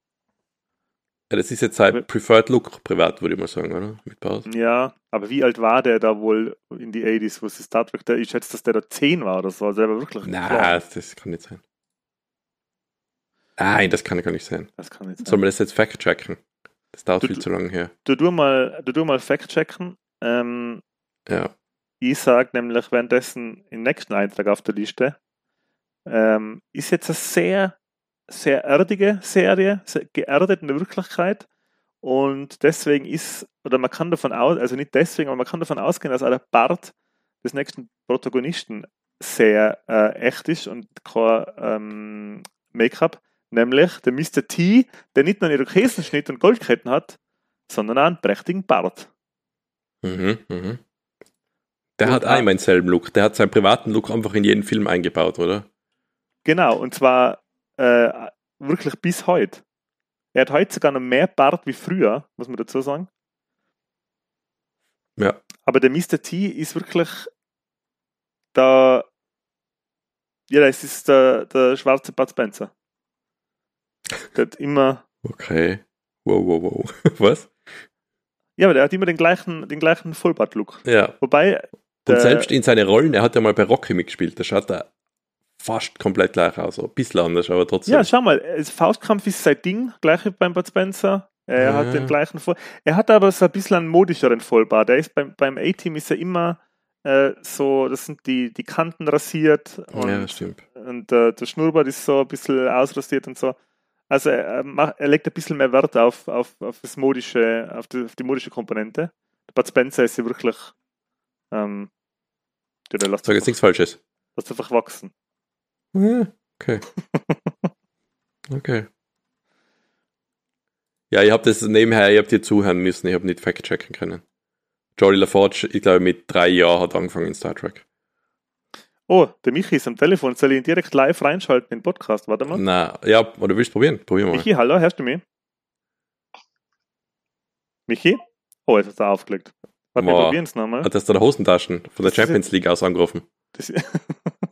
Ja, das ist jetzt sein Preferred Look privat, würde ich mal sagen, oder? Mit Baut. Ja, aber wie alt war der da wohl in die 80s, wo es Star Trek, der, ich schätze, dass der da 10 war oder so, also der war wirklich Nein, das kann nicht sein. Nein, das kann gar nicht sein. Das kann nicht sein. Sollen wir das jetzt fact-checken? Das dauert du, viel zu lange her. Du du mal, du, du mal fact-checken. Ähm, ja. Ich sage nämlich währenddessen im nächsten Eintrag auf der Liste, ähm, ist jetzt eine sehr sehr erdige Serie, sehr geerdet in der Wirklichkeit. Und deswegen ist, oder man kann davon aus, also nicht deswegen, aber man kann davon ausgehen, dass auch der Bart des nächsten Protagonisten sehr äh, echt ist und kein ähm, Make-up, nämlich der Mr. T, der nicht nur einen Irokesenschnitt und Goldketten hat, sondern auch einen prächtigen Bart. Mhm, mhm. Der und hat auch immer denselben Look. Der hat seinen privaten Look einfach in jeden Film eingebaut, oder? Genau, und zwar äh, wirklich bis heute. Er hat heute sogar noch mehr Bart wie früher, muss man dazu sagen. Ja. Aber der Mr. T ist wirklich der, ja, das ist der, der schwarze Bud Spencer. Der hat immer. Okay. Wow, wow, wow. Was? Ja, aber der hat immer den gleichen, den gleichen Vollbart-Look. Ja. Wobei. Und selbst in seine Rollen, er hat ja mal bei Rocky mitgespielt, da schaut er fast komplett gleich aus. Ein bisschen anders, aber trotzdem. Ja, schau mal, Faustkampf ist sein Ding, gleich wie beim Bud Spencer. Er ja. hat den gleichen Voll Er hat aber so ein bisschen einen modischeren Vollbart. Er ist beim, beim A-Team ist er immer äh, so, das sind die, die Kanten rasiert und, ja, stimmt. und äh, der Schnurrbart ist so ein bisschen ausrasiert und so. Also er, macht, er legt ein bisschen mehr Wert auf, auf, auf das modische, auf die, auf die modische Komponente. Der Bud Spencer ist ja wirklich ähm, Sag jetzt nichts Falsches. Lass einfach wachsen. Okay. Okay. Ja, ich habe das nebenher, ich habe dir zuhören müssen, ich habe nicht fact-checken können. Jolly LaForge, ich glaube, mit drei Jahren hat angefangen in Star Trek. Oh, der Michi ist am Telefon. Soll ich ihn direkt live reinschalten in den Podcast? Warte mal. Na, ja, oder willst du probieren? Probier mal. Michi, hallo, hörst du mich? Michi? Oh, jetzt hat er aufgelegt. Warte, wir probieren es nochmal. Hat das der Hosentaschen von der das Champions League aus angerufen? Das,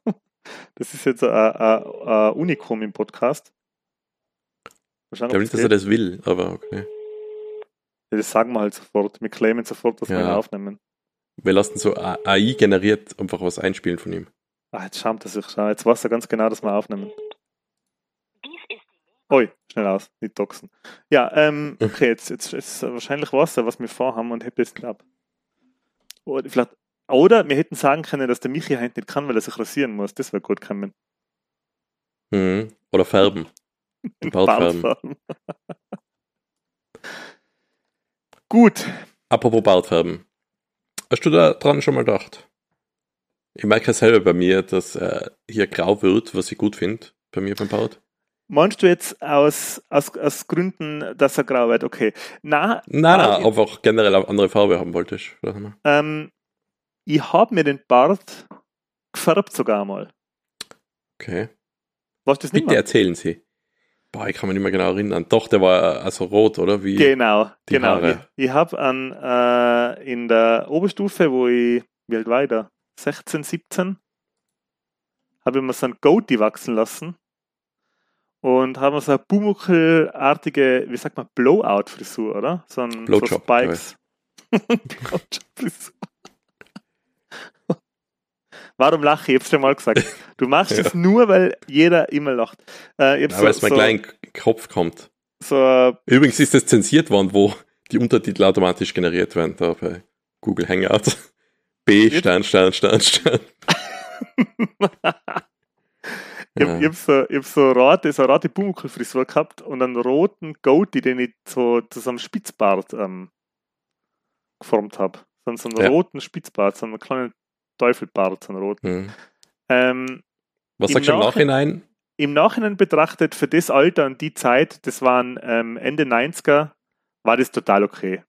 das ist jetzt ein Unikum im Podcast. Ich glaube nicht, dass er das will, aber okay. Ja, das sagen wir halt sofort. Wir claimen sofort, dass ja. wir ihn aufnehmen. Wir lassen so AI generiert einfach was einspielen von ihm. Ah, jetzt schämt er sich schon. Jetzt weiß er ganz genau, dass wir aufnehmen. Oi, schnell aus, nicht doxen. Ja, ähm, okay, jetzt, jetzt, jetzt wahrscheinlich weiß er, was wir vorhaben und hebt jetzt ab. Oder vielleicht oder wir hätten sagen können, dass der Michi heute nicht kann, weil er sich rasieren muss. Das wäre gut gekommen. Mhm. Oder färben. Bartfärben. gut. Apropos Bartfärben. Hast du da dran schon mal gedacht? Ich merke ja selber bei mir, dass äh, hier grau wird, was ich gut finde, bei mir beim Bart. Meinst du jetzt aus, aus, aus Gründen, dass er grau wird? Okay. Na, nein, nein, einfach generell eine andere Farbe haben wolltest. Ähm, ich habe mir den Bart gefärbt sogar mal. Okay. Was das nicht Bitte mehr? erzählen Sie. Boah, ich kann mich nicht mehr genau erinnern. Doch, der war also rot, oder? Wie genau, genau. Haare. Ich, ich habe an äh, in der Oberstufe, wo ich, wie alt war ich da? 16, 17, habe ich mir so ein Goatee wachsen lassen und haben so eine Bumuckelartige, wie sagt man, Blowout-Frisur, oder? So ein Blowjob, so Spikes. Blowjob-Frisur. Warum lache ich? Ich hab's schon mal gesagt. Du machst es nur, weil jeder immer lacht. Äh, ja, so, weil es mir so, gleich in den Kopf kommt. So, Übrigens ist das zensiert worden, wo die Untertitel automatisch generiert werden, da bei Google Hangouts. B, Stern, Stern, Stern, Stern. Ich habe hab so, hab so rote, so rote Pumuckl-Frisur gehabt und einen roten Goatee, den ich so zu so einem Spitzbart ähm, geformt habe. So, so einen ja. roten Spitzbart, so einen kleinen Teufelbart, so einen roten. Mhm. Ähm, Was sagst du im Nachhinein? Im Nachhinein betrachtet, für das Alter und die Zeit, das waren ähm, Ende 90er, war das total okay.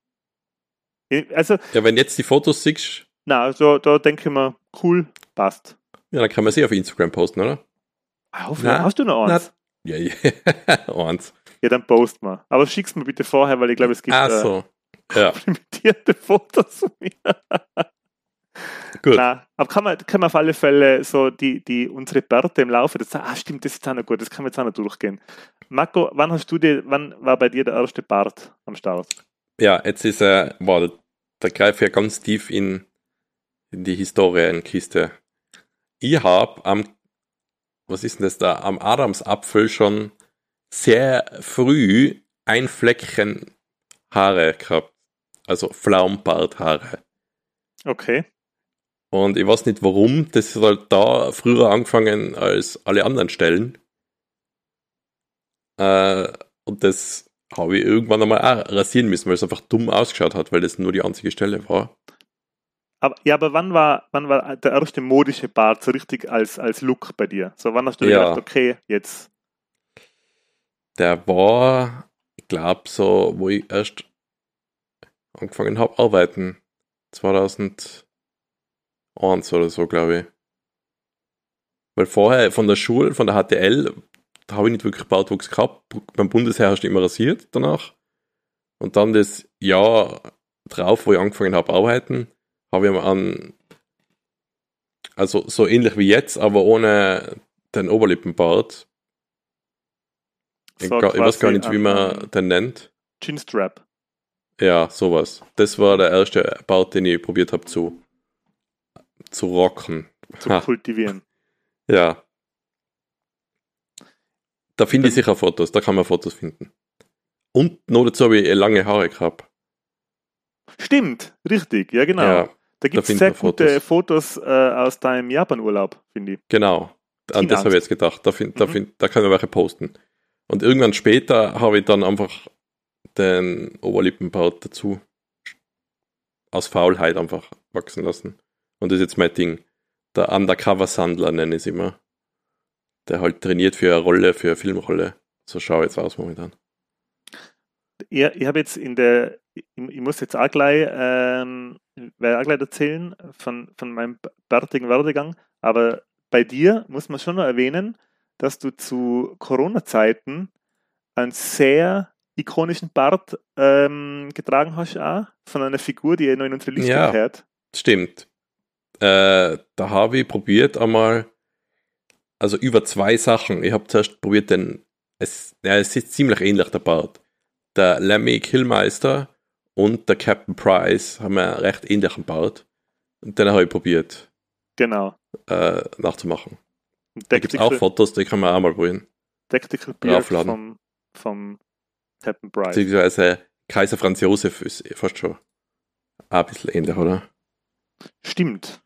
Also, ja, wenn jetzt die Fotos siehst. Na, also da denke ich mir, cool, passt. Ja, dann kann man sie auf Instagram posten, oder? Auf, na, hast du noch eins? Ja, ja. eins. Ja, dann post mal. Aber schick's mir bitte vorher, weil ich glaube, es gibt Ach so. äh, ja. limitierte Fotos von mir. Gut. Na, aber kann man, kann man auf alle Fälle so die, die unsere Bärte im Laufe des ah stimmt, das ist auch noch gut, das kann man jetzt auch noch durchgehen. Marco, wann hast du dir, wann war bei dir der erste Bart am Start? Ja, jetzt ist er, äh, wow, da greife ich ja ganz tief in, in die Historienkiste. Ich habe am was ist denn das da, am Adamsapfel schon sehr früh ein Fleckchen Haare gehabt. Also Pflaumbarthaare. Okay. Und ich weiß nicht warum, das ist halt da früher angefangen als alle anderen Stellen. Äh, und das habe ich irgendwann einmal auch rasieren müssen, weil es einfach dumm ausgeschaut hat, weil das nur die einzige Stelle war. Aber, ja, aber wann war, wann war der erste modische Bart so richtig als, als Look bei dir? So, wann hast du ja. gedacht, okay, jetzt? Der war, ich glaube, so, wo ich erst angefangen habe, arbeiten. 2001 oder so, glaube ich. Weil vorher von der Schule, von der HTL, da habe ich nicht wirklich Bartwuchs gehabt. Beim Bundesheer hast du immer rasiert danach. Und dann das Jahr drauf, wo ich angefangen habe, arbeiten, habe ich an, also so ähnlich wie jetzt, aber ohne den Oberlippenbart. Ich, so ich weiß gar nicht, wie man den nennt. Chinstrap. Ja, sowas. Das war der erste Bart, den ich probiert habe zu, zu rocken. Zu ha. kultivieren. Ja. Da finde ich sicher Fotos, da kann man Fotos finden. Und noch dazu habe ich lange Haare gehabt. Stimmt, richtig, ja genau. Ja. Da gibt es sehr gute Fotos, Fotos äh, aus deinem Japan-Urlaub, finde ich. Genau, an das habe ich jetzt gedacht. Da, find, da, mhm. find, da können wir welche posten. Und irgendwann später habe ich dann einfach den Oberlippenbart dazu aus Faulheit einfach wachsen lassen. Und das ist jetzt mein Ding. Der Undercover-Sandler nenne ich es immer. Der halt trainiert für eine Rolle, für eine Filmrolle. So schaue ich jetzt aus momentan. Ich, ich habe jetzt in der, ich, ich, muss jetzt auch gleich ähm, werde auch gleich erzählen von, von meinem bärtigen Werdegang. Aber bei dir muss man schon noch erwähnen, dass du zu Corona-Zeiten einen sehr ikonischen Bart ähm, getragen hast, auch, von einer Figur, die noch in unsere Liste ja, gehört. Stimmt. Äh, da habe ich probiert einmal, also über zwei Sachen. Ich habe zuerst probiert den, es, ja, es ist ziemlich ähnlich der Bart. Der Lemmy Killmeister und der Captain Price haben einen recht ähnlichen Bart. Und den habe ich probiert. Genau. Äh, nachzumachen. Da gibt es auch Fotos, die kann man auch mal probieren. Tactical Beard vom, vom Captain Price. Beziehungsweise Kaiser Franz Josef ist fast schon ein bisschen ähnlich, oder? Stimmt.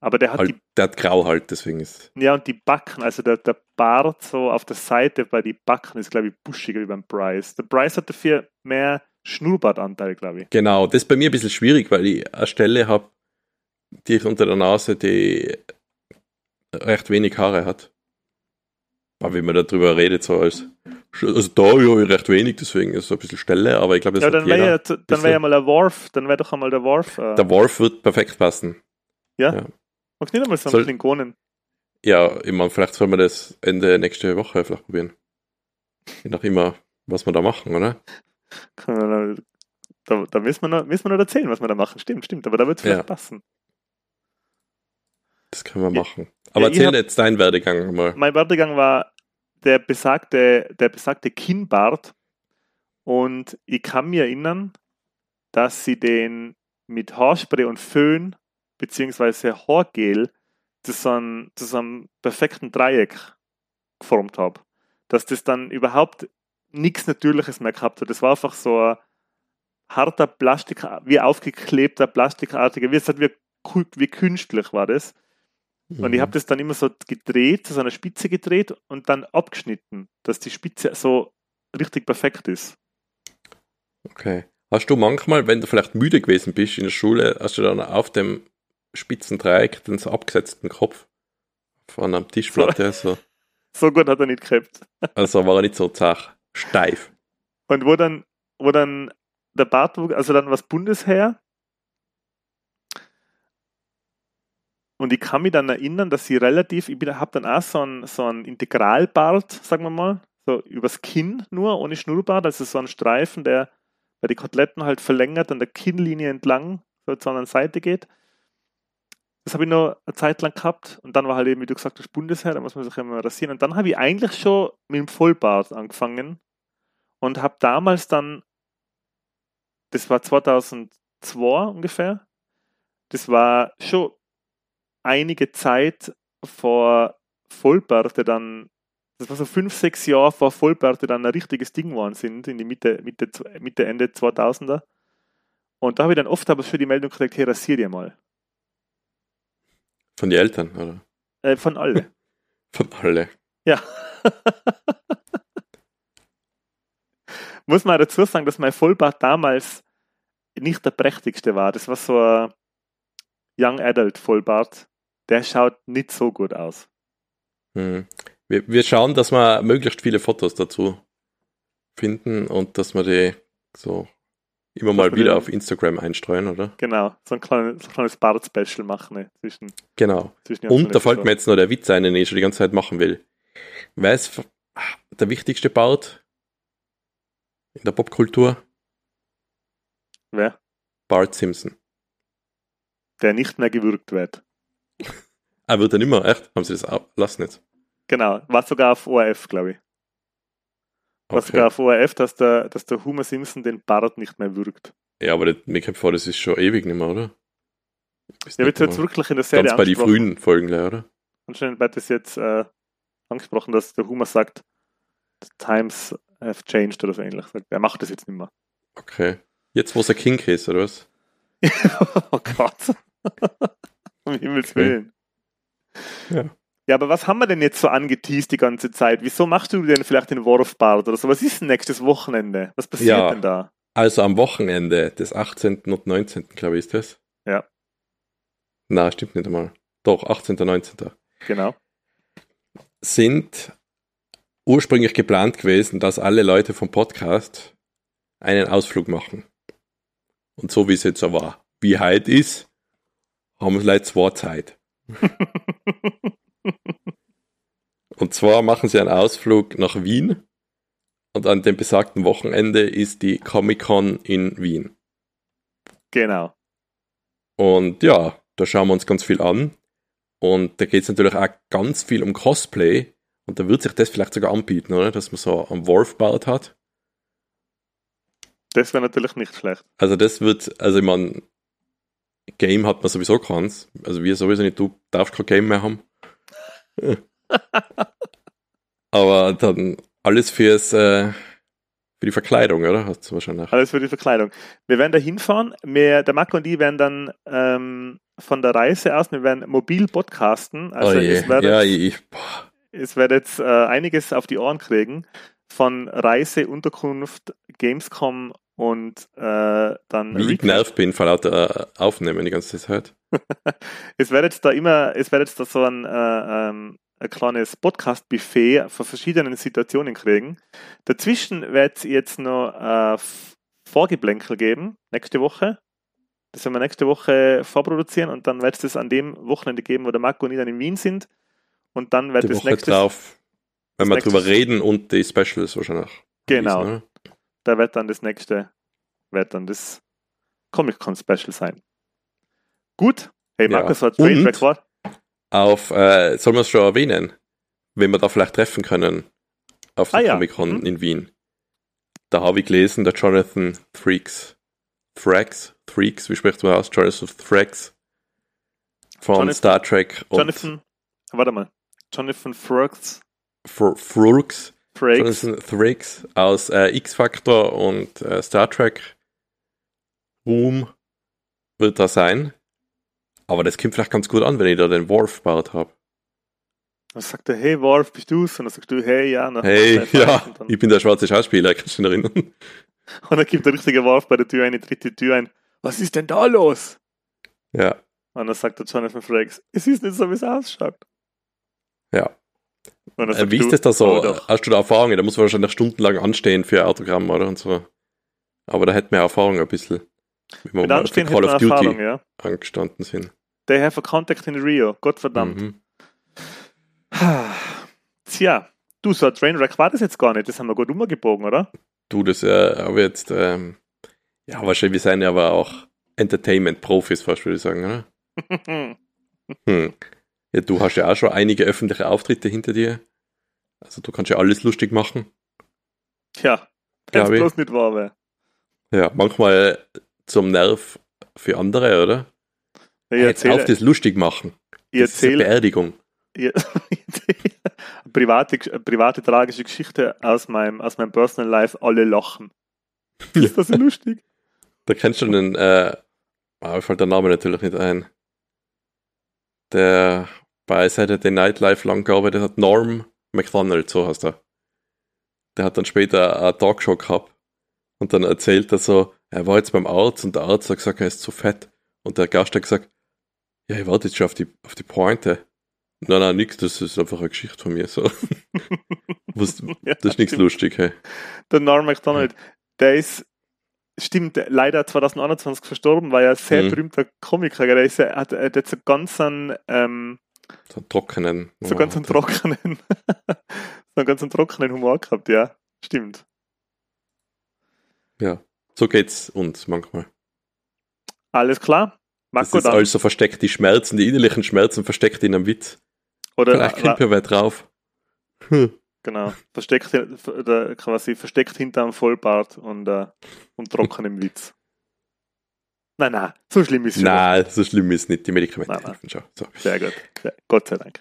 Aber der hat halt, die, der hat grau halt, deswegen ist. Ja, und die Backen, also der, der Bart so auf der Seite bei den Backen ist, glaube ich, buschiger wie beim Bryce. Der Bryce hat dafür mehr Schnurrbartanteil, glaube ich. Genau, das ist bei mir ein bisschen schwierig, weil ich eine Stelle habe, die unter der Nase, die recht wenig Haare hat. Aber wenn man darüber redet, so als, also da habe ich recht wenig, deswegen ist es ein bisschen Stelle, aber ich glaube, das Ja, dann wäre ja, dann wäre ja mal der Worf, dann wäre doch einmal der Worf. Äh, der Worf wird perfekt passen. Ja? ja. Magst nicht einmal so einen Klingonen? Ja, ich meine, vielleicht soll man das Ende nächste Woche vielleicht probieren. Je nach immer, was wir da machen, oder? Da, da müssen, wir noch, müssen wir noch erzählen, was wir da machen. Stimmt, stimmt, aber da wird es vielleicht ja. passen. Das können wir machen. Aber ja, erzähl jetzt deinen Werdegang mal. Mein Werdegang war der besagte, der besagte Kinnbart. Und ich kann mich erinnern, dass sie den mit Haarspray und Föhn beziehungsweise Haargel zu so, einem, zu so einem perfekten Dreieck geformt habe. Dass das dann überhaupt nichts Natürliches mehr gehabt hat. Das war einfach so ein harter Plastik, wie aufgeklebter, plastikartiger, wie, wie, wie künstlich war das. Mhm. Und ich habe mhm. das dann immer so gedreht, zu so einer Spitze gedreht und dann abgeschnitten, dass die Spitze so richtig perfekt ist. Okay. Hast du manchmal, wenn du vielleicht müde gewesen bist in der Schule, hast du dann auf dem spitzen Dreieck den so abgesetzten Kopf von einem Tischplatte so. so. so gut hat er nicht gehabt. also war er nicht so zach, steif. Und wo dann, wo dann der Bart, also dann was Bundesheer. Und ich kann mich dann erinnern, dass sie relativ, ich habe dann auch so einen, so einen Integralbart, sagen wir mal, so übers Kinn nur, ohne Schnurrbart, also so ein Streifen, der bei die Koteletten halt verlängert an der Kinnlinie entlang so zur anderen Seite geht. Das habe ich noch eine Zeit lang gehabt und dann war halt eben, wie du gesagt hast, Bundesheer, da muss man sich immer rasieren. Und dann habe ich eigentlich schon mit dem Vollbart angefangen und habe damals dann das war 2002 ungefähr. Das war schon einige Zeit vor Vollbärte dann, das war so fünf, sechs Jahre vor Vollbärte dann ein richtiges Ding geworden sind, in die Mitte, Mitte, Mitte Ende 2000er. Und da habe ich dann oft aber schon die Meldung gekriegt, hey, rasier dir mal. Von den Eltern, oder? Äh, von alle. von alle. Ja. muss man dazu sagen, dass mein Vollbart damals nicht der prächtigste war. Das war so ein Young Adult Vollbart. Der schaut nicht so gut aus. Hm. Wir, wir schauen, dass wir möglichst viele Fotos dazu finden und dass wir die so immer mal wieder auf Instagram einstreuen, oder? Genau, so ein kleines, so kleines Bart-Special machen. Ne, zwischen, genau. Zwischen und da fällt mir jetzt noch der Witz ein, den ich schon die ganze Zeit machen will. Wer ist der wichtigste Bart in der Popkultur? Wer? Bart Simpson. Der nicht mehr gewürgt wird. ah, wird er nicht mehr? Echt? Haben sie das auch? Lass nicht. Genau, war sogar auf ORF, glaube ich. War okay. auf ORF, dass der, dass der Homer Simpson den Bart nicht mehr würgt. Ja, aber mir kommt vor, das ist schon ewig nicht mehr, oder? Ist ja, wird jetzt wirklich in der Serie Ganz bei den frühen Folgen, oder? Anscheinend wird das jetzt äh, angesprochen, dass der Homer sagt, the times have changed oder so ähnlich. Er macht das jetzt nicht mehr. Okay. Jetzt, wo es ein King ist, oder was? oh Gott. um Himmels Willen. Ja. Ja, aber was haben wir denn jetzt so angeteased die ganze Zeit? Wieso machst du denn vielleicht den Wurfbart oder so? Was ist denn nächstes Wochenende? Was passiert ja, denn da? Also am Wochenende des 18. und 19. glaube ich ist das. Ja. Na, stimmt nicht einmal. Doch, 18. und 19. Genau. Sind ursprünglich geplant gewesen, dass alle Leute vom Podcast einen Ausflug machen. Und so wie es jetzt so war, wie heute ist, haben wir leider zwei Zeit. und zwar machen sie einen Ausflug nach Wien und an dem besagten Wochenende ist die Comic-Con in Wien. Genau. Und ja, da schauen wir uns ganz viel an. Und da geht es natürlich auch ganz viel um Cosplay. Und da wird sich das vielleicht sogar anbieten, oder? Dass man so einen Wolf baut hat. Das wäre natürlich nicht schlecht. Also das wird, also ich meine, Game hat man sowieso keins. Also wir sowieso nicht, du darfst kein Game mehr haben. Aber dann alles fürs, äh, für die Verkleidung, oder? Hast du wahrscheinlich. Alles für die Verkleidung. Wir werden da hinfahren. Wir, der Marco und ich werden dann ähm, von der Reise aus, wir werden mobil podcasten. Also oh je. es wird ja, jetzt, es wird jetzt äh, einiges auf die Ohren kriegen von Reise, Unterkunft, Gamescom und äh, dann. Wie ich genervt bin, von lauter äh, Aufnehmen die ganze Zeit. es wird jetzt da immer, es wird jetzt da so ein, äh, ähm, ein kleines Podcast-Buffet von verschiedenen Situationen kriegen. Dazwischen wird es jetzt noch ein Vorgeblänkel geben, nächste Woche. Das werden wir nächste Woche vorproduzieren und dann wird es das an dem Wochenende geben, wo der Marco und ich dann in Wien sind. Und dann wird die das Woche nächste. drauf, wenn wir drüber reden und die Specials wahrscheinlich. Genau. releasen, oder? Da wird dann das nächste, wird dann das Comic-Con-Special sein. Gut. Hey, Ja. Markus, hat Und- Trainwreck war. Auf, äh, sollen wir es schon erwähnen, wenn wir da vielleicht treffen können, auf der Ah ja, Comic-Con mhm. in Wien. Da habe ich gelesen, der Jonathan Freaks, Thrax, Freaks, wie spricht man aus? Jonathan Thrax von Jonathan- Star Trek und Jonathan, warte mal. Jonathan Frakes. Fr Frakes. Jonathan Thrax aus äh, X-Factor und äh, Star Trek Ruhm wird da sein. Aber das kommt vielleicht ganz gut an, wenn ich da den Worf gebaut habe. Dann sagt er, hey Worf, bist du's? Und dann sagst du, hey, ja. Hey, ja, ich bin der schwarze Schauspieler, kannst du dich erinnern? und dann gibt der richtige Worf bei der Tür eine dritte Tür ein. Was ist denn da los? Ja, Und dann sagt der Jonathan Frakes, es ist nicht so, wie es ausschaut. ja. Äh, wie ist das da so? "Oh, doch." Hast du da Erfahrungen? Da muss man wahrscheinlich stundenlang anstehen für Autogramm oder und so. Aber da hätten wir Erfahrung ein bisschen. Wie wir Anstehen Call of Duty Erfahrung, ja. angestanden sind. They have a contact in Rio. Gottverdammt. Mhm. Tja, du, so ein Trainwreck war das jetzt gar nicht. Das haben wir gut umgebogen, oder? Du, das äh, aber jetzt, ähm, ja, wahrscheinlich, wir sind ja aber auch Entertainment-Profis, fast würde ich sagen, oder? Hm. Ja, du hast ja auch schon einige öffentliche Auftritte hinter dir. Also du kannst ja alles lustig machen. Tja, ich. bloß nicht wahr wäre. Ja, manchmal zum Nerv für andere, oder? Ich Jetzt auf erzähle, das lustig machen. ich Das ist eine erzähle, Beerdigung. ich erzähle eine private, private tragische Geschichte aus meinem, aus meinem Personal Life. Alle lachen. Ist das so lustig? Da kennst du den, äh, mir fällt der Name natürlich nicht ein. Der bei Saturday Night Live lang gearbeitet hat, Norm McDonald, so heißt er. Der hat dann später eine Talkshow gehabt und dann erzählt er so, er war jetzt beim Arzt und der Arzt hat gesagt, er ist zu fett. Und der Gast hat gesagt, ja, ich warte jetzt schon auf die, auf die Pointe. Nein, nein, nix, das ist einfach eine Geschichte von mir. So. Was, das ist nichts lustig, hey. Der Norm MacDonald, der ist, stimmt, leider 2021 verstorben, war ja ein sehr Mhm. berühmter Komiker. Der ist, ja- hat, hat jetzt so ganz einen, ähm, So einen trockenen. so ganz einen trockenen, so einen ganz einen trockenen Humor gehabt, ja. Stimmt. Ja, so geht's uns manchmal. Alles klar. Das Marco ist dann. also versteckt, die Schmerzen, die innerlichen Schmerzen versteckt in einem Witz. Oder, Vielleicht kommt ja wer drauf. Hm. Genau, versteckt, oder quasi versteckt hinterm Vollbart und, äh, und trockenem Witz. Nein, nein, so schlimm ist es schon Nein, so schlimm ist nicht. Die Medikamente Nein, nein. helfen schon. So. nicht. Sehr gut. Sehr, Gott sei Dank.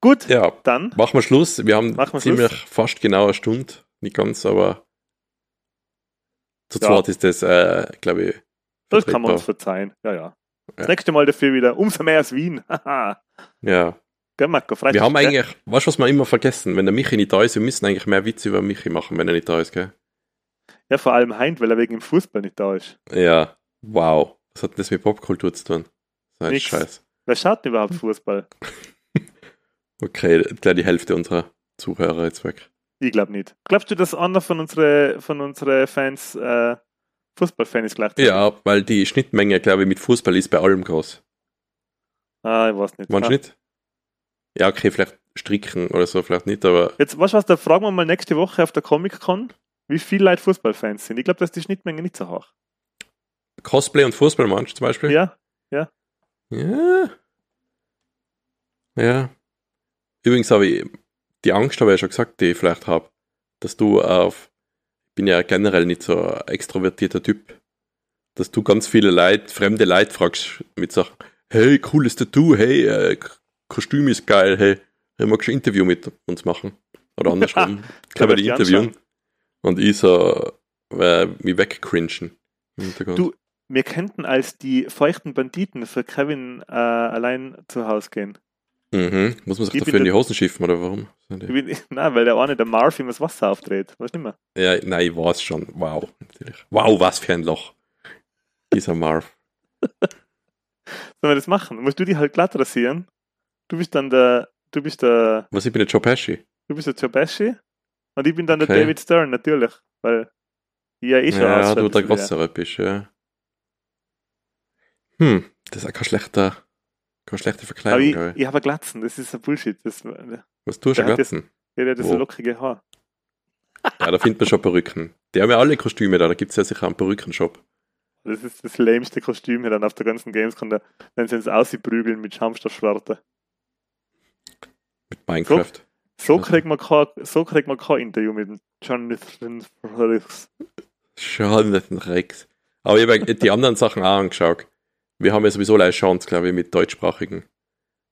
Gut, Ja, dann machen wir Schluss. Wir haben wir ziemlich Schluss. fast genau eine Stunde. Nicht ganz, aber zu Ja. zweit ist das, äh, glaube ich, Das kann man uns verzeihen. Ja, ja. Das Ja. nächste Mal dafür wieder umso mehr als Wien. Ja. Gell, Marco? Freut Wir haben gell? eigentlich, weißt du, was wir immer vergessen? Wenn der Michi nicht da ist, wir müssen eigentlich mehr Witze über Michi machen, wenn er nicht da ist, gell? Ja, vor allem Heint, weil er wegen dem Fußball nicht da ist. Ja, wow. Was hat denn das mit Popkultur zu tun? So ein. Scheiß. Wer schaut denn überhaupt Fußball? Okay, gleich die Hälfte unserer Zuhörer jetzt weg. Ich glaube nicht. Glaubst du, dass einer von unseren von unsere Fans äh, Fußballfan ist gleichzeitig? Ja, weil die Schnittmenge, glaube ich, mit Fußball ist bei allem groß. Ah, ich weiß nicht. Meinst Ah. nicht? Ja, okay, vielleicht stricken oder so, vielleicht nicht, aber Jetzt, weißt du was, da fragen wir mal nächste Woche auf der Comic-Con, wie viele Leute Fußballfans sind. Ich glaube, dass die Schnittmenge nicht so hoch. Cosplay und Fußball meinst du zum Beispiel? Ja? Ja. Ja. Übrigens habe ich die Angst, habe ich ja schon gesagt, die ich vielleicht habe, dass du auf, ich bin ja generell nicht so ein extrovertierter Typ, dass du ganz viele Leute, fremde Leute fragst mit Sachen, hey, cooles Tattoo, hey, äh, Kostüm ist geil, hey, hey, magst du ein Interview mit uns machen? Oder andersrum, wir werd die interviewen? anschauen. Und ich so, äh, mich wegcringen. im Hintergrund. Du- Wir könnten als die feuchten Banditen für Kevin äh, allein zu Hause gehen. Mhm. Muss man sich Ich dafür in die Hosen schiffen, oder warum? Bin, nein, weil der eine, der Marv, ihm das Wasser aufdreht. Weißt du nicht mehr? Ja, nein, ich weiß schon. Wow, natürlich. Wow, was für ein Loch. Dieser Marv. Sollen wir das machen? Musst du die halt glatt rasieren? Du bist dann der, du bist der. Was, ich bin der Joe Pesci? Du bist der Joe Pesci und ich bin dann okay. der David Stern, natürlich, weil ich ja eh schon Ja, du der Größere bist, ja. Hm, das ist auch kein schlechter, keine schlechte Verkleidung. Aber ich, ich habe Glatzen, das ist ein Bullshit. Das, Was tust du Glatzen? Ja, der hat das so lockige Haar. Ja, da findet man schon Perücken. Die haben ja alle Kostüme da, da gibt es ja sicher einen Perückenshop. Das ist das lämste Kostüm hier dann auf der ganzen Gamescom, da, wenn sie es ausprügeln mit Schaumstoffschwarte. Mit Minecraft. So, so, kriegt man kein, so kriegt man kein Interview mit Jonathan Rex. Jonathan Rex. Aber ich habe die anderen Sachen auch angeschaut. Wir haben ja sowieso eine Chance, glaube ich, mit deutschsprachigen.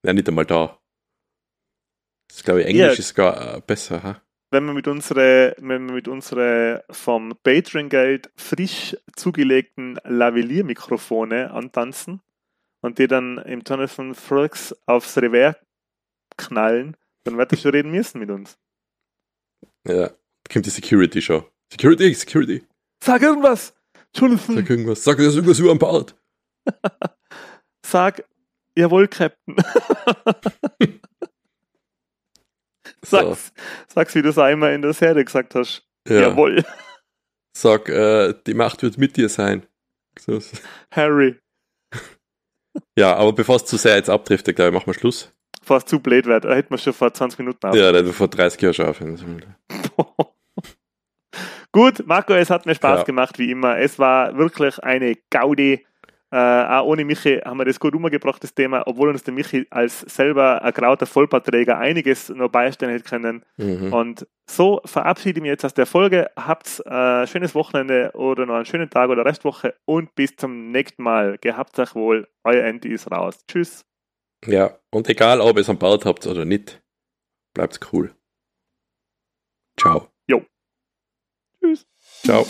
Ja, nicht einmal da. Das glaube ich, Englisch yeah. ist gar äh, besser. Ha? Wenn wir mit unsere, wenn wir mit unsere vom Patreon-Geld frisch zugelegten Lavalier-Mikrofone antanzen und die dann im Jonathan Frogs aufs Revers knallen, dann wird er schon reden müssen mit uns. Ja, kommt die Security schon. Security, Security. Sag irgendwas! Jonathan. Sag irgendwas. Sag das irgendwas über den Bart. Sag, jawohl, Captain. sag's, so. sag's, wie du es einmal in der Serie gesagt hast. Ja. Jawohl. Sag, äh, die Macht wird mit dir sein. So. Harry. Ja, aber bevor es zu sehr jetzt abdriftet, glaube ich, machen wir Schluss. Es zu blöd wird, da hätten wir schon vor 20 Minuten auf. Ja, da vor 30 Jahren schon aufhören. Gut, Marco, es hat mir Spaß ja. gemacht, wie immer. Es war wirklich eine Gaudi. Äh, auch ohne Michi haben wir das gut umgebracht, das Thema, obwohl uns der Michi als selber ein grauter Vollparträger einiges noch beistellen hätte können. Mhm. Und so verabschiede ich mich jetzt aus der Folge. Habt ein äh, schönes Wochenende oder noch einen schönen Tag oder Restwoche und bis zum nächsten Mal. Gehabt euch wohl, euer Andy ist raus. Tschüss. Ja, und egal, ob ihr es am Bart habt oder nicht, bleibt's cool. Ciao. Jo. Tschüss. Ciao.